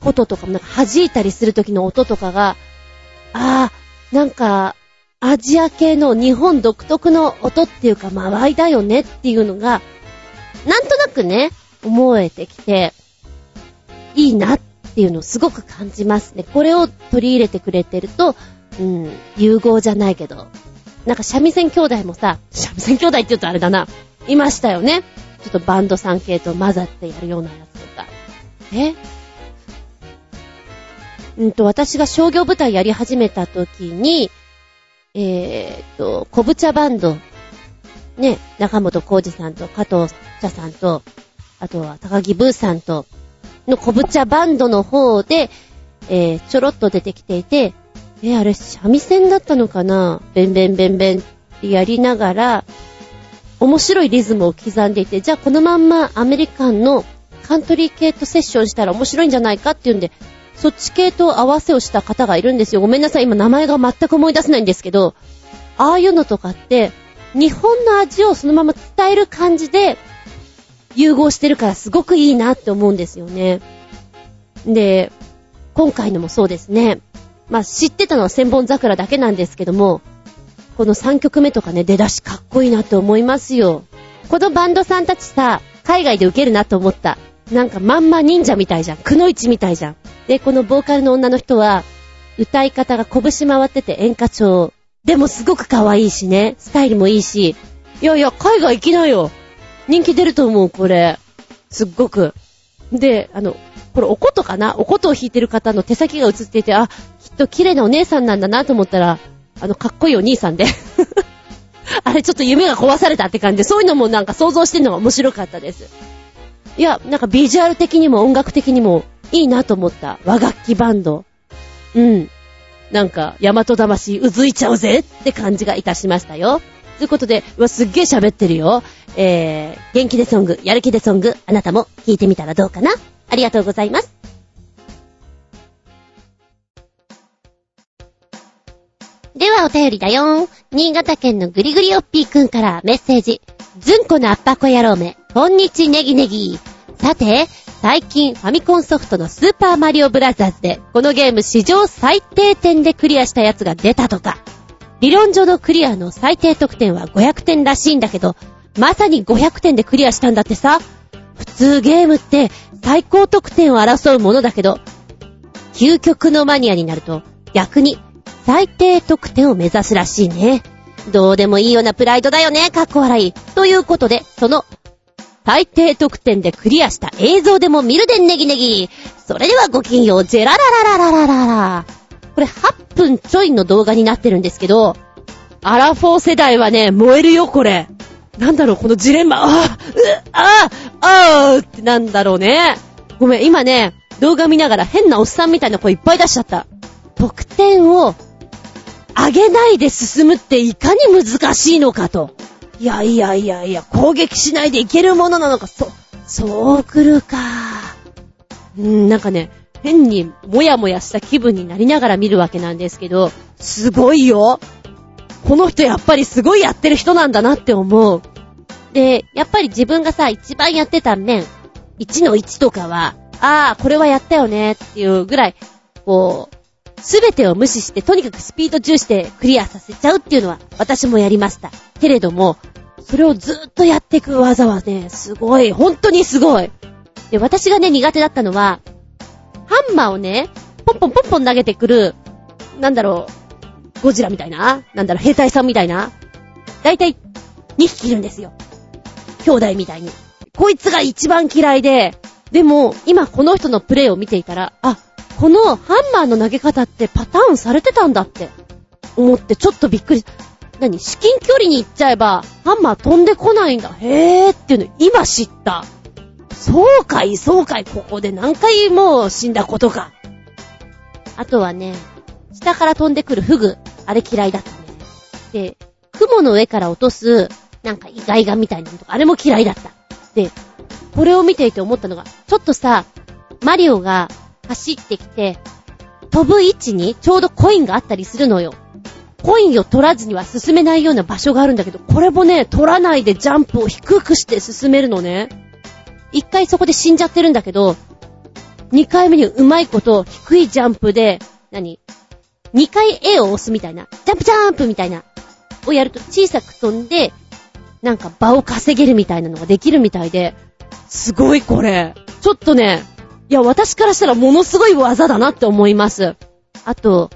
こととかもなんか弾いたりする時の音とかが、ああ、なんか、アジア系の日本独特の音っていうか、間合いだよねっていうのが、なんとなくね、思えてきて、いいなっていうのをすごく感じますね。これを取り入れてくれてると、うん、融合じゃないけど、なんか三味線兄弟もさ、三味線兄弟って言うとあれだな、いましたよね。ちょっとバンド3系と混ざってやるようなやつとか。え？うんと、私が商業舞台やり始めた時に、えーと、小ぶ茶バンド、ね、中本浩二さんと加藤茶さんと、あとは高木ブーさんと、の小ぶ茶バンドの方で、えー、ちょろっと出てきていて、えー、あれ、三味線だったのかな？ベンベンベンベンってやりながら、面白いリズムを刻んでいて、じゃあこのまんまアメリカンのカントリー系とセッションしたら面白いんじゃないかっていうんで、そっち系と合わせをした方がいるんですよ。ごめんなさい、今名前が全く思い出せないんですけど、ああいうのとかって、日本の味をそのまま伝える感じで、融合してるからすごくいいなって思うんですよね。で、今回のもそうですね。まあ、知ってたのは千本桜だけなんですけども、この3曲目とかね、出だしかっこいいなって思いますよ。このバンドさんたちさ、海外で受けるなと思った。なんかまんま忍者みたいじゃん。くのいちみたいじゃん。で、このボーカルの女の人は、歌い方が拳回ってて演歌調。でもすごく可愛いしね。スタイルもいいし。いやいや、海外行きなよ。人気出ると思う、これ。すっごく。で、あの、これおことかな？おことを弾いてる方の手先が映っていて、あ、きっと綺麗なお姉さんなんだなと思ったら、あの、かっこいいお兄さんで あれちょっと夢が壊されたって感じで、そういうのもなんか想像してるのが面白かったです。いや、なんかビジュアル的にも音楽的にもいいなと思った和楽器バンド。うん。なんか、大和魂うずいちゃうぜって感じがいたしましたよ。ということで、うわ、すっげー喋ってるよ。えー、元気でソング、やる気でソング、あなたも聞いてみたらどうかな？ありがとうございます。ではお便りだよ新潟県のぐりぐりおっぴーくんからメッセージ。ずんこのアッパコ野郎め、こんにちネギネギ。さて、最近ファミコンソフトのスーパーマリオブラザーズで、このゲーム史上最低点でクリアしたやつが出たとか。理論上のクリアの最低得点は500点らしいんだけど、まさに500点でクリアしたんだってさ。普通ゲームって最高得点を争うものだけど、究極のマニアになると逆に最低得点を目指すらしいね。どうでもいいようなプライドだよね、かっこ笑い。ということで、その、最低得点でクリアした映像でも見るでネギネギ。それではごきんよう、ジェラララララララこれ8分ちょいの動画になってるんですけど、アラフォー世代はね、燃えるよ、これ。なんだろう、このジレンマ、ああ、う、ああ、ああってなんだろうね。ごめん、今ね、動画見ながら変なおっさんみたいな声いっぱい出しちゃった。得点を上げないで進むっていかに難しいのかと。いやいやいやいや、攻撃しないでいけるものなのか、そ、そう来るか。うん、なんかね、変にもやもやした気分になりながら見るわけなんですけど、すごいよこの人やっぱりすごいやってる人なんだなって思う。で、やっぱり自分がさ、一番やってた面、1の1とかは、ああ、これはやったよねっていうぐらい、こう、すべてを無視して、とにかくスピード重視でクリアさせちゃうっていうのは、私もやりました。けれども、それをずっとやっていく技はね、すごい、本当にすごい。で、私がね、苦手だったのは、ハンマーをね、ポンポンポンポン投げてくる、なんだろう、ゴジラみたいな、なんだろう、兵隊さんみたいな、だいたい2匹いるんですよ。兄弟みたいに。こいつが一番嫌いで、でも、今この人のプレイを見ていたら、あ、このハンマーの投げ方ってパターンされてたんだって思ってちょっとびっくり。何？至近距離に行っちゃえば、ハンマー飛んでこないんだ。へーっていうの今知った。そうかい、そうかい、ここで何回もう死んだことか。あとはね、下から飛んでくるフグ、あれ嫌いだったね。で、雲の上から落とす、なんか意外がみたいなのとか、あれも嫌いだった。で、これを見ていて思ったのが、ちょっとさ、マリオが走ってきて、飛ぶ位置にちょうどコインがあったりするのよ。コインを取らずには進めないような場所があるんだけど、これもね、取らないでジャンプを低くして進めるのね。一回そこで死んじゃってるんだけど、二回目にうまいこと低いジャンプで、何？二回 A を押すみたいな、ジャンプジャンプみたいな、をやると小さく飛んで、なんか場を稼げるみたいなのができるみたいで、すごいこれ。ちょっとね、いや、私からしたらものすごい技だなって思います。あと、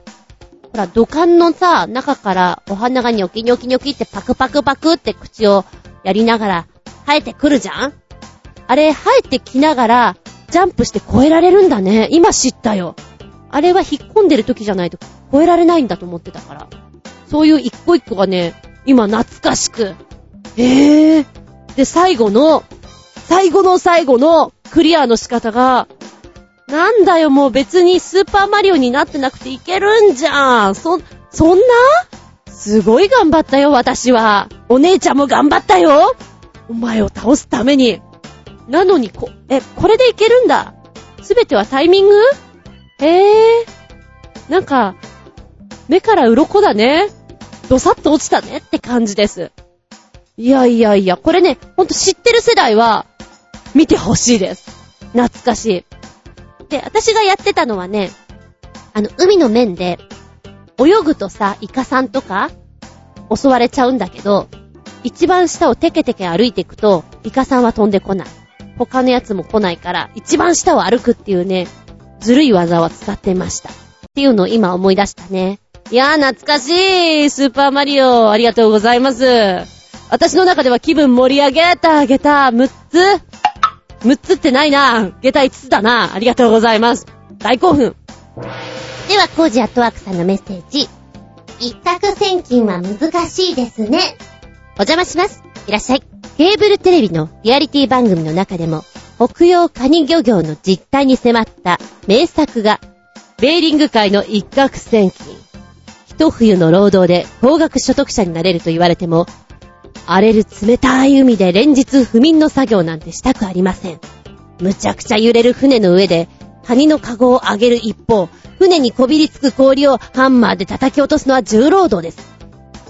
ほら、土管のさ、中からお花がニョキニョキニョキってパクパクパクって口をやりながら生えてくるじゃん？あれ、生えてきながら、ジャンプして越えられるんだね。今知ったよ。あれは引っ込んでる時じゃないと越えられないんだと思ってたから。そういう一個一個がね、今懐かしく。ええー。で、最後の、最後の最後のクリアの仕方が、なんだよ、もう別にスーパーマリオになってなくていけるんじゃん。そ、そんな？すごい頑張ったよ、私は。お姉ちゃんも頑張ったよ。お前を倒すために。なのに、こ、え、これでいけるんだ。すべてはタイミング？へえ。なんか、目から鱗だね。ドサッと落ちたねって感じです。いやいやいや、これね、ほんと知ってる世代は、見てほしいです。懐かしい。で、私がやってたのはね、あの、海の面で、泳ぐとさ、イカさんとか、襲われちゃうんだけど、一番下をテケテケ歩いていくと、イカさんは飛んでこない。他のやつも来ないから、一番下を歩くっていうね、ずるい技は使ってました。っていうのを今思い出したね。いやー、懐かしいスーパーマリオありがとうございます。私の中では気分盛り上げた、げた、6つ ?6 つってないな。下駄5つだな。ありがとうございます。大興奮。では、コージアットワークさんのメッセージ。一攫千金は難しいですね。お邪魔します。いらっしゃい。ケーブルテレビのリアリティ番組の中でも、北洋カニ漁業の実態に迫った名作が、ベーリング界の一攫千金。一冬の労働で高額所得者になれると言われても、荒れる冷たい海で連日不眠の作業なんてしたくありません。むちゃくちゃ揺れる船の上で、カニのカゴを上げる一方、船にこびりつく氷をハンマーで叩き落とすのは重労働です。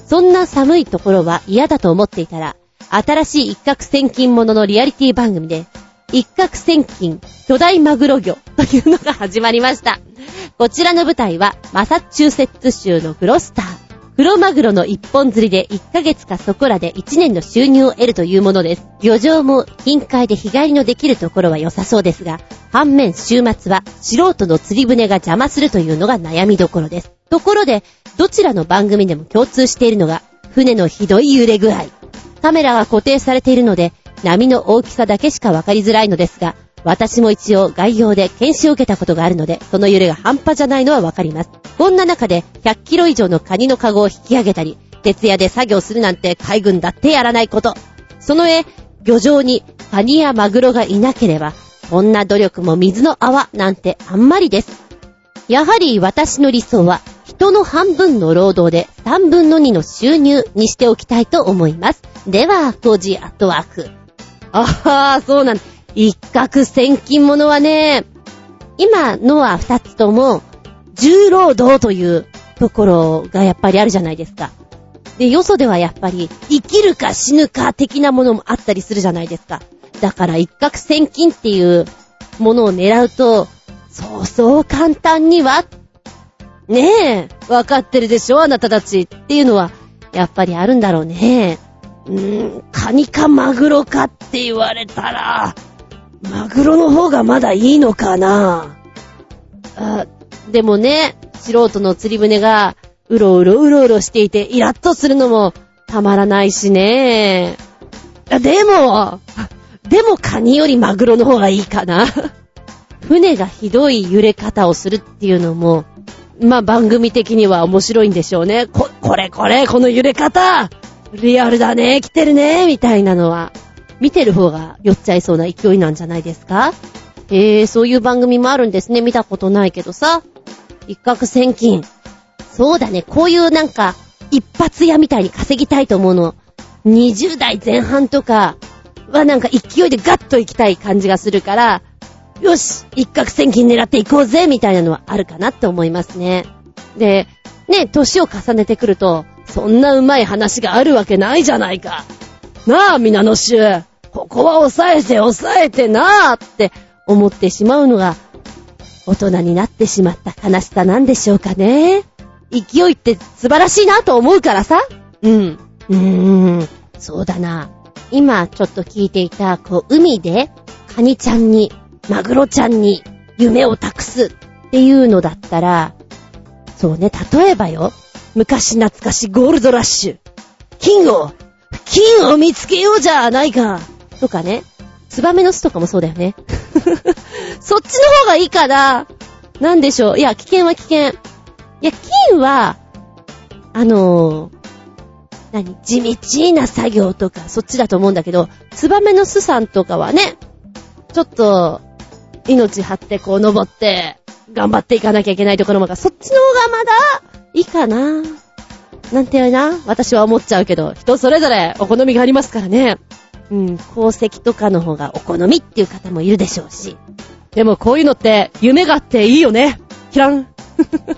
そんな寒いところは嫌だと思っていたら、新しい一攫千金もののリアリティ番組で、一攫千金巨大マグロ魚というのが始まりました。こちらの舞台は、マサチューセッツ州のグロスター。黒マグロの一本釣りで1ヶ月かそこらで1年の収入を得るというものです。漁場も近海で日帰りのできるところは良さそうですが、反面週末は素人の釣り船が邪魔するというのが悩みどころです。ところで、どちらの番組でも共通しているのが、船のひどい揺れ具合。カメラが固定されているので、波の大きさだけしかわかりづらいのですが、私も一応概要で検証を受けたことがあるので、その揺れが半端じゃないのはわかります。こんな中で100キロ以上のカニのカゴを引き上げたり、徹夜で作業するなんて海軍だってやらないこと。その上、漁場にカニやマグロがいなければ、こんな努力も水の泡なんてあんまりです。やはり私の理想は、人の半分の労働で3分の2の収入にしておきたいと思います。では、工事アットワーク。あはあ、そうなんだ。一攫千金ものはね、今のは二つとも、重労働というところがやっぱりあるじゃないですか。で、よそではやっぱり、生きるか死ぬか的なものもあったりするじゃないですか。だから一攫千金っていうものを狙うと、そうそう簡単には、ねえ、わかってるでしょあなたたちっていうのは、やっぱりあるんだろうね。うーん、カニかマグロかって言われたら、マグロの方がまだいいのかな？あ、でもね、素人の釣り船が、うろうろうろうろしていて、イラッとするのも、たまらないしね。でも、でもカニよりマグロの方がいいかな。船がひどい揺れ方をするっていうのも、まあ番組的には面白いんでしょうね。こ、これこれ、この揺れ方リアルだね、来てるね、みたいなのは。見てる方が酔っちゃいそうな勢いなんじゃないですか？えー、そういう番組もあるんですね。見たことないけどさ。一攫千金。そうだね。こういうなんか、一発屋みたいに稼ぎたいと思うの。20代前半とかはなんか勢いでガッと行きたい感じがするから、よし一攫千金狙っていこうぜみたいなのはあるかなって思いますね。で、ね、年を重ねてくると、そんな上手い話があるわけないじゃないか。なあ、皆の衆。ここは抑えて抑えてなあって思ってしまうのが、大人になってしまった悲しさなんでしょうかね。勢いって素晴らしいなと思うからさ。うん。うーん。そうだな。今ちょっと聞いていた、こう、海で、カニちゃんに、マグロちゃんに、夢を託すっていうのだったら、そうね、例えばよ、昔懐かしゴールドラッシュ。金を金を見つけようじゃないかとかね。ツバメの巣とかもそうだよね。そっちの方がいいかななんでしょう。いや、危険は危険。いや、金は、あのー、何？地道な作業とか、そっちだと思うんだけど、ツバメの巣さんとかはね、ちょっと、命張ってこう登って、頑張っていかなきゃいけないところもが、そっちの方がまだ、いいかななんていうな、私は思っちゃうけど、人それぞれお好みがありますからね。うん、宝石とかの方がお好みっていう方もいるでしょうし。でもこういうのって夢があっていいよね。キラン。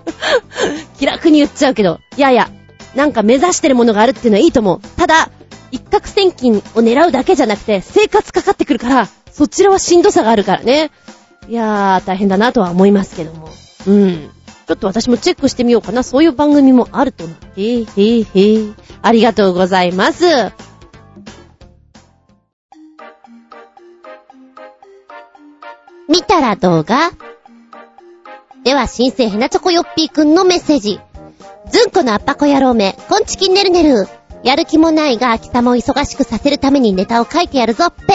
気楽に言っちゃうけど、いやいや、なんか目指してるものがあるっていうのはいいと思う。ただ、一攫千金を狙うだけじゃなくて、生活かかってくるから、そちらはしんどさがあるからね。いやー、大変だなとは思いますけども。うん。ちょっと私もチェックしてみようかな。そういう番組もあるとな。へーへーへー。ありがとうございます。見たら動画では、新生ヘナチョコヨッピーくんのメッセージ。ずんこのアッパコ野郎め、こんちきんねるねる。やる気もないが、秋様を忙しくさせるためにネタを書いてやるぞっぺ。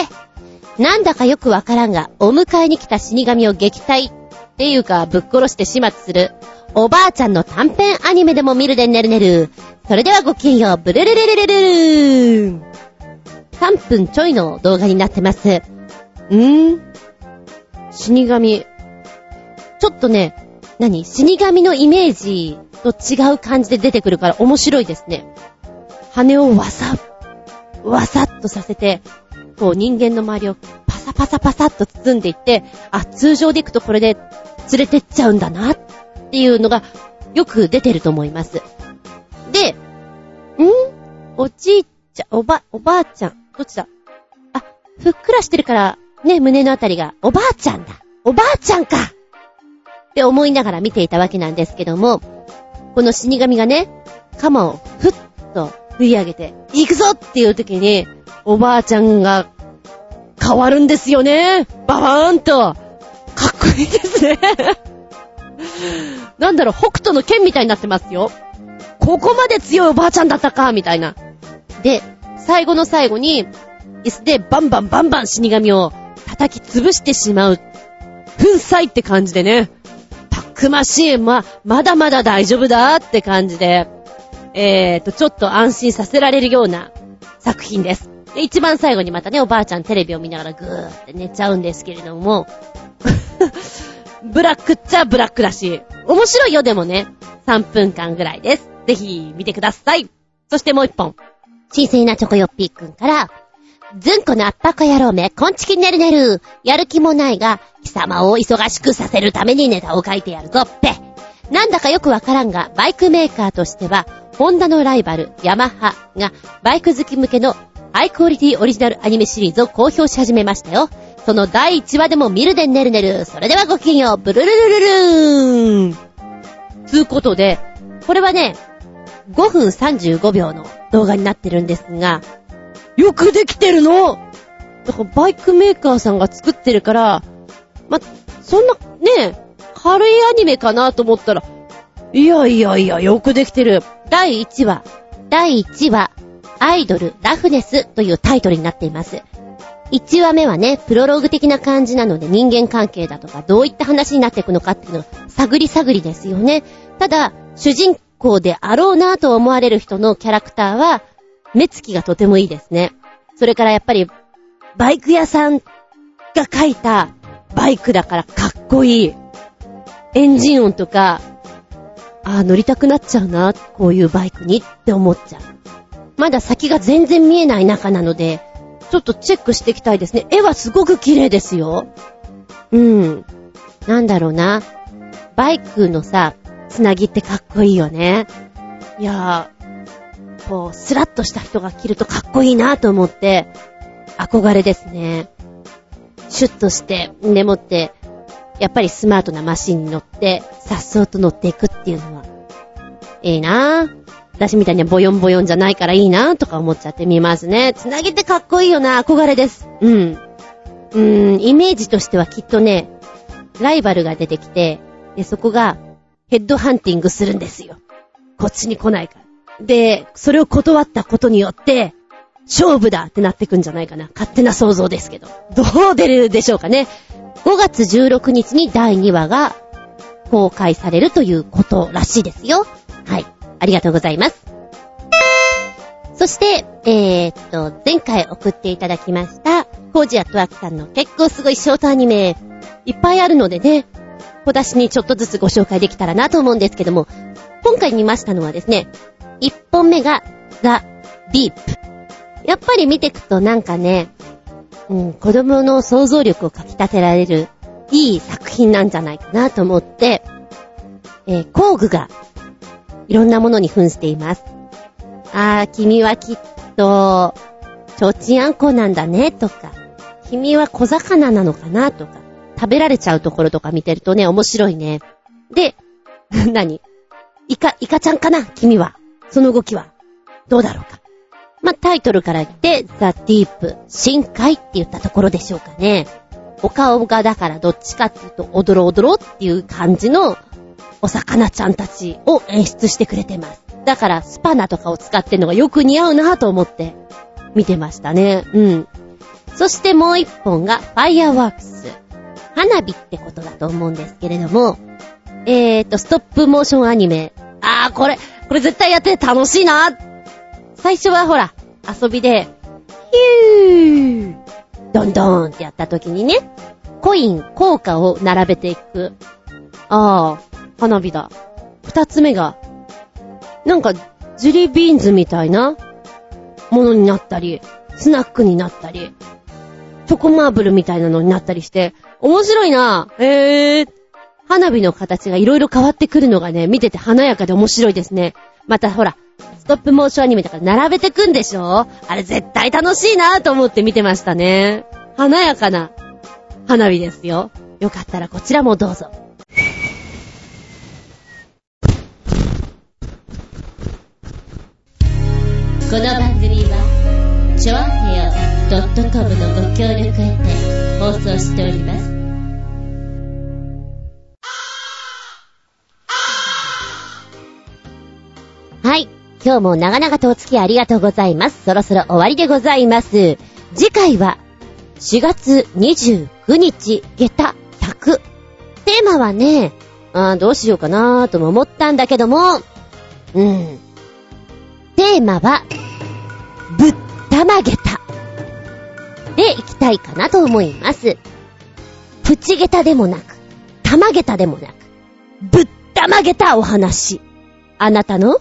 なんだかよくわからんが、お迎えに来た死神を撃退っていうか、ぶっ殺して始末する、おばあちゃんの短編アニメでも見るでねるねる。それではごきげんよう、ブルルルルルルルーン。3分ちょいの動画になってます。うーん？死神。ちょっとね、何？死神のイメージと違う感じで出てくるから面白いですね。羽をわさ、わさっとさせて、こう人間の周りをパサパサパサっと包んでいって、あ、通常で行くとこれで連れてっちゃうんだなっていうのがよく出てると思います。で、ん？おじいちゃん、おば、おばあちゃん、どっちだ？あ、ふっくらしてるから、ね、胸のあたりが、おばあちゃんだ。おばあちゃんかって思いながら見ていたわけなんですけども、この死神がね、鎌をふっと振り上げて、行くぞっていう時に、おばあちゃんが変わるんですよね。ババーンと。かっこいいですね。なんだろう、北斗の剣みたいになってますよ。ここまで強いおばあちゃんだったか、みたいな。で、最後の最後に、椅子でバンバンバンバン死神を叩き潰してしまう。粉砕って感じでね。たくましい。ま、まだまだ大丈夫だって感じで、えーと、ちょっと安心させられるような作品です。で、一番最後にまたね、おばあちゃんテレビを見ながらぐーって寝ちゃうんですけれども、ブラックっちゃブラックだし、面白いよでもね、3分間ぐらいです。ぜひ見てください。そしてもう一本。新鮮なチョコヨッピーくんから、ずんこのアッパコ野郎め、こんちきねるねる。やる気もないが、貴様を忙しくさせるためにネタを書いてやるぞっぺ。なんだかよくわからんが、バイクメーカーとしては、ホンダのライバル、ヤマハが、バイク好き向けのハイクオリティオリジナルアニメシリーズを公表し始めましたよ。その第1話でも見るでねるねる。それではごきげんよう、ブルルルルルーン。つうことで、これはね、5分35秒の動画になってるんですが、よくできてるのだからバイクメーカーさんが作ってるから、ま、そんな、ね、軽いアニメかなと思ったら、いやいやいや、よくできてる。第1話、第1話、アイドル、ラフネスというタイトルになっています。1話目はね、プロローグ的な感じなので人間関係だとかどういった話になっていくのかっていうのを探り探りですよね。ただ、主人公であろうなと思われる人のキャラクターは、目つきがとてもいいですね。それからやっぱり、バイク屋さんが描いたバイクだからかっこいい。エンジン音とか、ああ、乗りたくなっちゃうな、こういうバイクにって思っちゃう。まだ先が全然見えない中なので、ちょっとチェックしていきたいですね。絵はすごく綺麗ですよ。うん。なんだろうな。バイクのさ、つなぎってかっこいいよね。いやー、こう、スラッとした人が着るとかっこいいなと思って、憧れですね。シュッとして、でもって、やっぱりスマートなマシンに乗って、さっそうと乗っていくっていうのは、いいなぁ。私みたいにボヨンボヨンじゃないからいいなぁとか思っちゃってみますね。つなげてかっこいいよな憧れです。うん。うーん、イメージとしてはきっとね、ライバルが出てきて、で、そこがヘッドハンティングするんですよ。こっちに来ないから。で、それを断ったことによって、勝負だってなってくんじゃないかな。勝手な想像ですけど。どう出るでしょうかね。5月16日に第2話が公開されるということらしいですよ。はい。ありがとうございます。そして、えー、っと、前回送っていただきました、コージアトワークさんの結構すごいショートアニメ、いっぱいあるのでね、小出しにちょっとずつご紹介できたらなと思うんですけども、今回見ましたのはですね、1本目が、ザ・ビープ。やっぱり見てくとなんかね、うん、子供の想像力をかき立てられる、いい作品なんじゃないかなと思って、えー工具が、いろんなものに扮しています。あー、君はきっと、ちょうちんあんこなんだね、とか、君は小魚なのかな、とか、食べられちゃうところとか見てるとね、面白いね。で、何？イカ、イカちゃんかな？君は。その動きは。どうだろうか？まあ、タイトルから言って、ザ・ディープ、深海って言ったところでしょうかね。お顔がだからどっちかっていうと、おどろおどろっていう感じのお魚ちゃんたちを演出してくれてます。だからスパナとかを使ってるのがよく似合うなぁと思って見てましたね。うん。そしてもう一本がファイアワークス。花火ってことだと思うんですけれども、えーと、ストップモーションアニメ。あー、これ、これ絶対やって楽しいな。最初はほら、遊びで、ヒュー、ドンドーンってやった時にね、コイン、効果を並べていく。あー、花火だ。二つ目が、なんか、ジュリービーンズみたいなものになったり、スナックになったり、チョコマーブルみたいなのになったりして、面白いなへー。花火の形がいろいろ変わってくるのがね、見てて華やかで面白いですね。またほら、ストップモーションアニメとか並べてくんでしょ？あれ絶対楽しいなと思って見てましたね。華やかな花火ですよ。よかったらこちらもどうぞ。この番組は、ちょあへよ .com のご協力へて放送しております。はい。今日も長々とお付き合いありがとうございます。そろそろ終わりでございます。次回は、4月29日、下駄100。テーマはね、あどうしようかなーとも思ったんだけども、うん。テーマは、ぶったまげた。で、行きたいかなと思います。プチゲタでもなく、たまげたでもなく、ぶったまげたお話。あなたの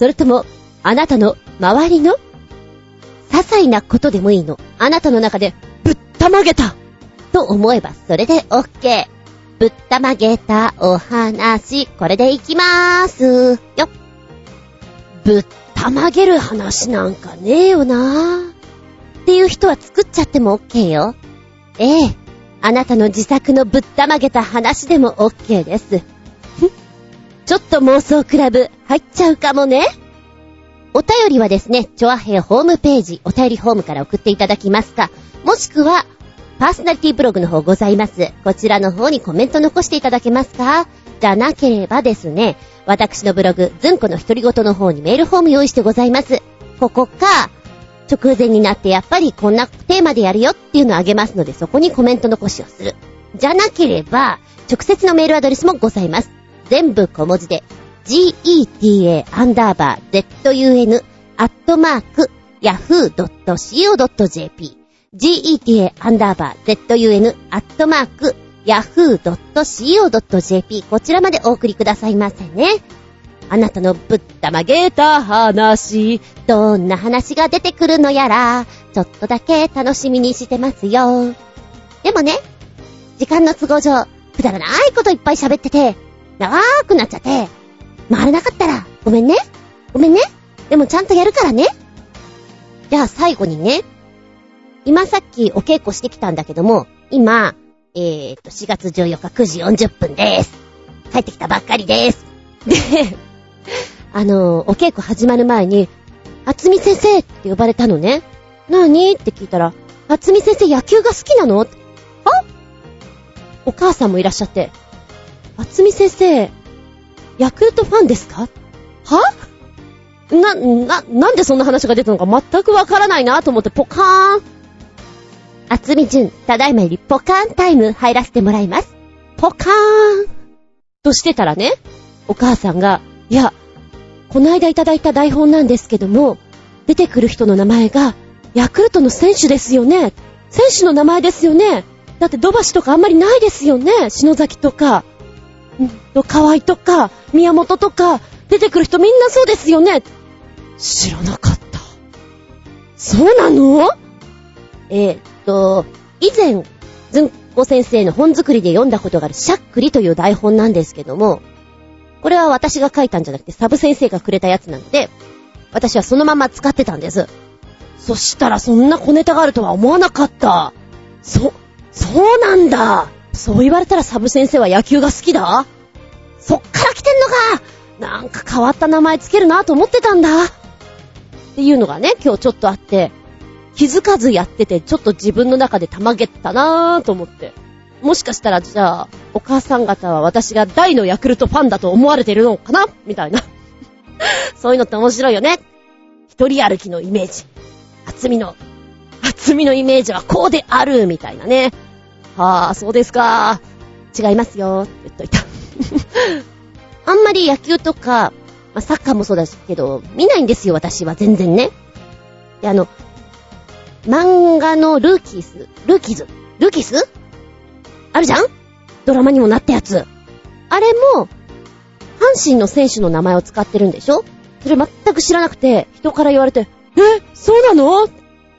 それとも、あなたの周りの？些細なことでもいいの？あなたの中で、ぶったまげたと思えば、それで OK。ぶったまげたお話、これでいきまーす。よっ。ぶったまげる話なんかねえよなー。っていう人は作っちゃっても OK よ。ええ。あなたの自作のぶったまげた話でも OK です。ちょっと妄想クラブ入っちゃうかもね。お便りはですね、チョアヘホームページ、お便りホームから送っていただきますか、もしくは、パーソナリティブログの方ございます。こちらの方にコメント残していただけますかじゃなければですね、私のブログ、ずんこの独り言の方にメールフォーム用意してございます。ここか、直前になってやっぱりこんなテーマでやるよっていうのをあげますので、そこにコメント残しをする。じゃなければ、直接のメールアドレスもございます。全部小文字で、geta アンダーバー zun アットマーク yahoo.co.jp geta アンダーバー zun アットマーク yahoo.co.jp こちらまでお送りくださいませね。あなたのぶったまげた話、どんな話が出てくるのやら、ちょっとだけ楽しみにしてますよ。でもね、時間の都合上、くだらないこといっぱい喋ってて、長ーくなっちゃって、回れなかったら、ごめんね。ごめんね。でもちゃんとやるからね。じゃあ最後にね、今さっきお稽古してきたんだけども、今、えーと、4月14日9時40分です。帰ってきたばっかりです。で、あの、お稽古始まる前に、あつみ先生って呼ばれたのね。なにって聞いたら、あつみ先生野球が好きなの？はお母さんもいらっしゃって、あつみ先生、ヤクルトファンですか？は？な、な、なんでそんな話が出たのか全くわからないなと思ってポカーン。あつみじゅん、ただいまよりポカーンタイム入らせてもらいます。ポカーンとしてたらね、お母さんが、いや、この間いただいた台本なんですけども、出てくる人の名前が、ヤクルトの選手ですよね。選手の名前ですよね。だって土橋とかあんまりないですよね。篠崎とか。と、河合とか、宮本とか、出てくる人みんなそうですよね。知らなかった。そうなの？えー、っと、以前、ずんこ先生の本作りで読んだことがあるしゃっくりという台本なんですけども、これは私が書いたんじゃなくてサブ先生がくれたやつなので、私はそのまま使ってたんです。そしたらそんな小ネタがあるとは思わなかった。そ、そうなんだ。そう言われたらサブ先生は野球が好きだ？そっから聞きてんのかなんか変わった名前つけるなと思ってたんだ。っていうのがね、今日ちょっとあって、気づかずやってて、ちょっと自分の中でたまげったなぁと思って。もしかしたら、じゃあ、お母さん方は私が大のヤクルトファンだと思われてるのかな？みたいな。そういうのって面白いよね。一人歩きのイメージ。厚みの、厚みのイメージはこうであるみたいなね。はあ、そうですか。違いますよ。って言っといた。あんまり野球とか、まあ、サッカーもそうですけど、見ないんですよ、私は全然ね。で、あの、漫画のルーキース、ルーキーズ、ルーキースあるじゃん？ドラマにもなったやつ。あれも、阪神の選手の名前を使ってるんでしょ？それ全く知らなくて、人から言われて、え、そうなの？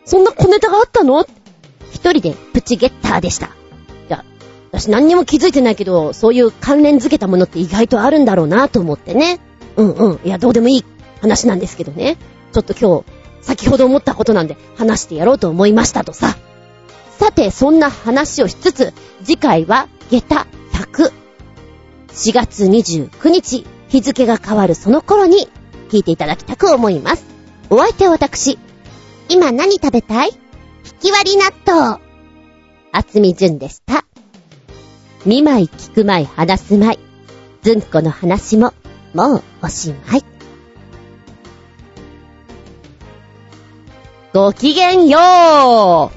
そんな小ネタがあったの？一人でプチゲッターでした。私何にも気づいてないけど、そういう関連づけたものって意外とあるんだろうなと思ってね。うんうん。いや、どうでもいい話なんですけどね。ちょっと今日、先ほど思ったことなんで話してやろうと思いましたとさ。さて、そんな話をしつつ、次回は下駄100。4月29日、日付が変わるその頃に聞いていただきたく思います。お相手は私。今何食べたい？引き割り納豆。厚み純でした。見舞い聞く舞い話す舞い。ずんこの話も、もうおしまい。ごきげんよ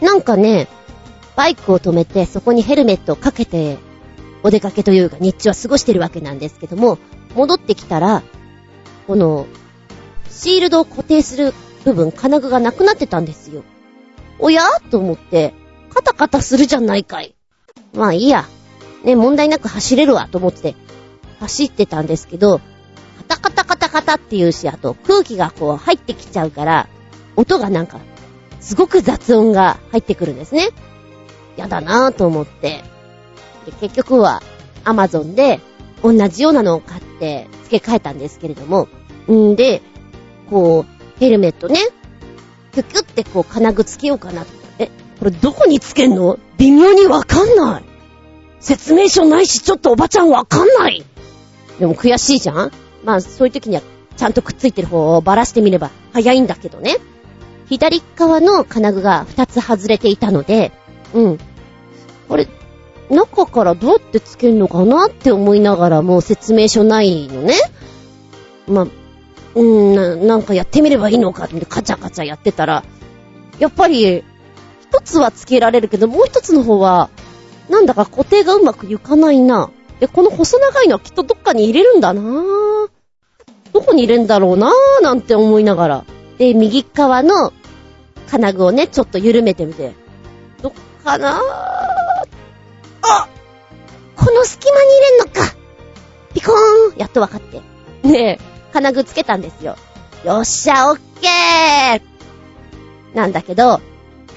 うなんかね、バイクを止めてそこにヘルメットをかけてお出かけというか日中は過ごしてるわけなんですけども、戻ってきたら、この、シールドを固定する部分、金具がなくなってたんですよ。おや？と思って、カタカタするじゃないかい。まあいいや。ね、問題なく走れるわと思って、走ってたんですけど、カタカタカタカタっていうし、あと空気がこう入ってきちゃうから、音がなんか、すごく雑音が入ってくるんですね。やだなぁと思って。で、結局は、アマゾンで、同じようなのを買って付け替えたんですけれども、んで、こう、ヘルメットね、キュキュってこう金具つけようかなえ、これどこにつけんの？微妙にわかんない。説明書ないし、ちょっとおばちゃんわかんない。でも悔しいじゃん？まあ、そういう時には、ちゃんとくっついてる方をばらしてみれば早いんだけどね。左側の金具が2つ外れていたので、うん。あれ、中からどうやってつけるのかなって思いながらもう説明書ないのね。まあ、うーんな、なんかやってみればいいのかってカチャカチャやってたら、やっぱり、一つはつけられるけど、もう一つの方は、なんだか固定がうまくいかないな。で、この細長いのはきっとどっかに入れるんだなどこに入れるんだろうなぁなんて思いながら。で、右側の金具をね、ちょっと緩めてみて。どっかなぁあこの隙間に入れんのかピコーンやっとわかって。ねえ、金具つけたんですよ。よっしゃ、オッケーなんだけど、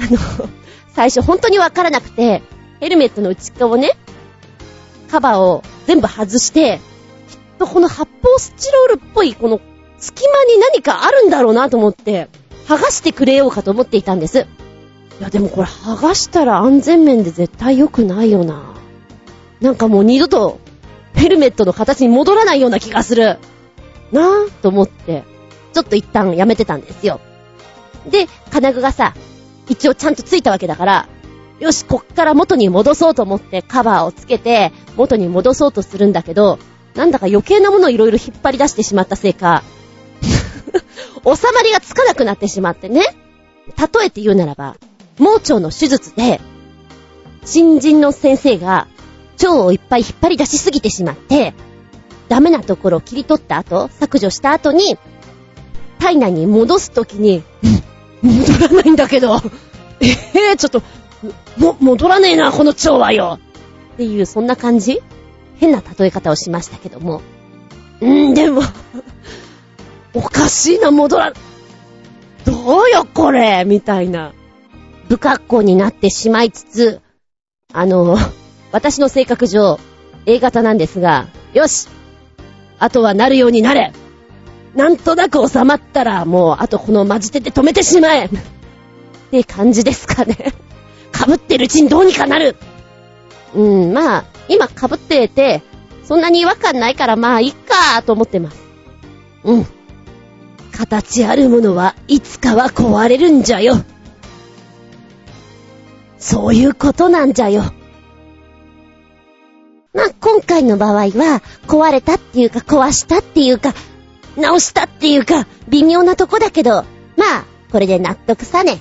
あの、最初本当にわからなくて、ヘルメットの内側をね、カバーを全部外して、きっとこの発泡スチロールっぽいこの隙間に何かあるんだろうなと思って、剥がしてくれようかと思っていたんです。いやでもこれ剥がしたら安全面で絶対良くないよな。なんかもう二度とヘルメットの形に戻らないような気がする。なぁと思って、ちょっと一旦やめてたんですよ。で、金具がさ、一応ちゃんとついたわけだから、よし、こっから元に戻そうと思ってカバーをつけて元に戻そうとするんだけど、なんだか余計なものをいろいろ引っ張り出してしまったせいか、収まりがつかなくなってしまってね。例えて言うならば、盲腸の手術で、新人の先生が腸をいっぱい引っ張り出しすぎてしまって、ダメなところを切り取った後、削除した後に、体内に戻すときに、戻らないんだけど、え えー、ちょっと、も、戻らねえな、この腸はよ。っていう、そんな感じ？変な例え方をしましたけども。んー、でも おかしいな、戻ら、どうよ、これ？みたいな。不格好になってしまいつつ、あの、私の性格上、A 型なんですが、よし。あとはなるようになれ。なんとなく収まったら、もう、あとこの混じってて止めてしまえって感じですかね。被ってるうちにどうにかなるうん、まあ、今被ってて、そんなに違和感ないからまあいっかと思ってます。うん。形あるものはいつかは壊れるんじゃよ。そういうことなんじゃよ。まあ、今回の場合は、壊れたっていうか、壊したっていうか、直したっていうか、微妙なとこだけど、まあ、これで納得さね。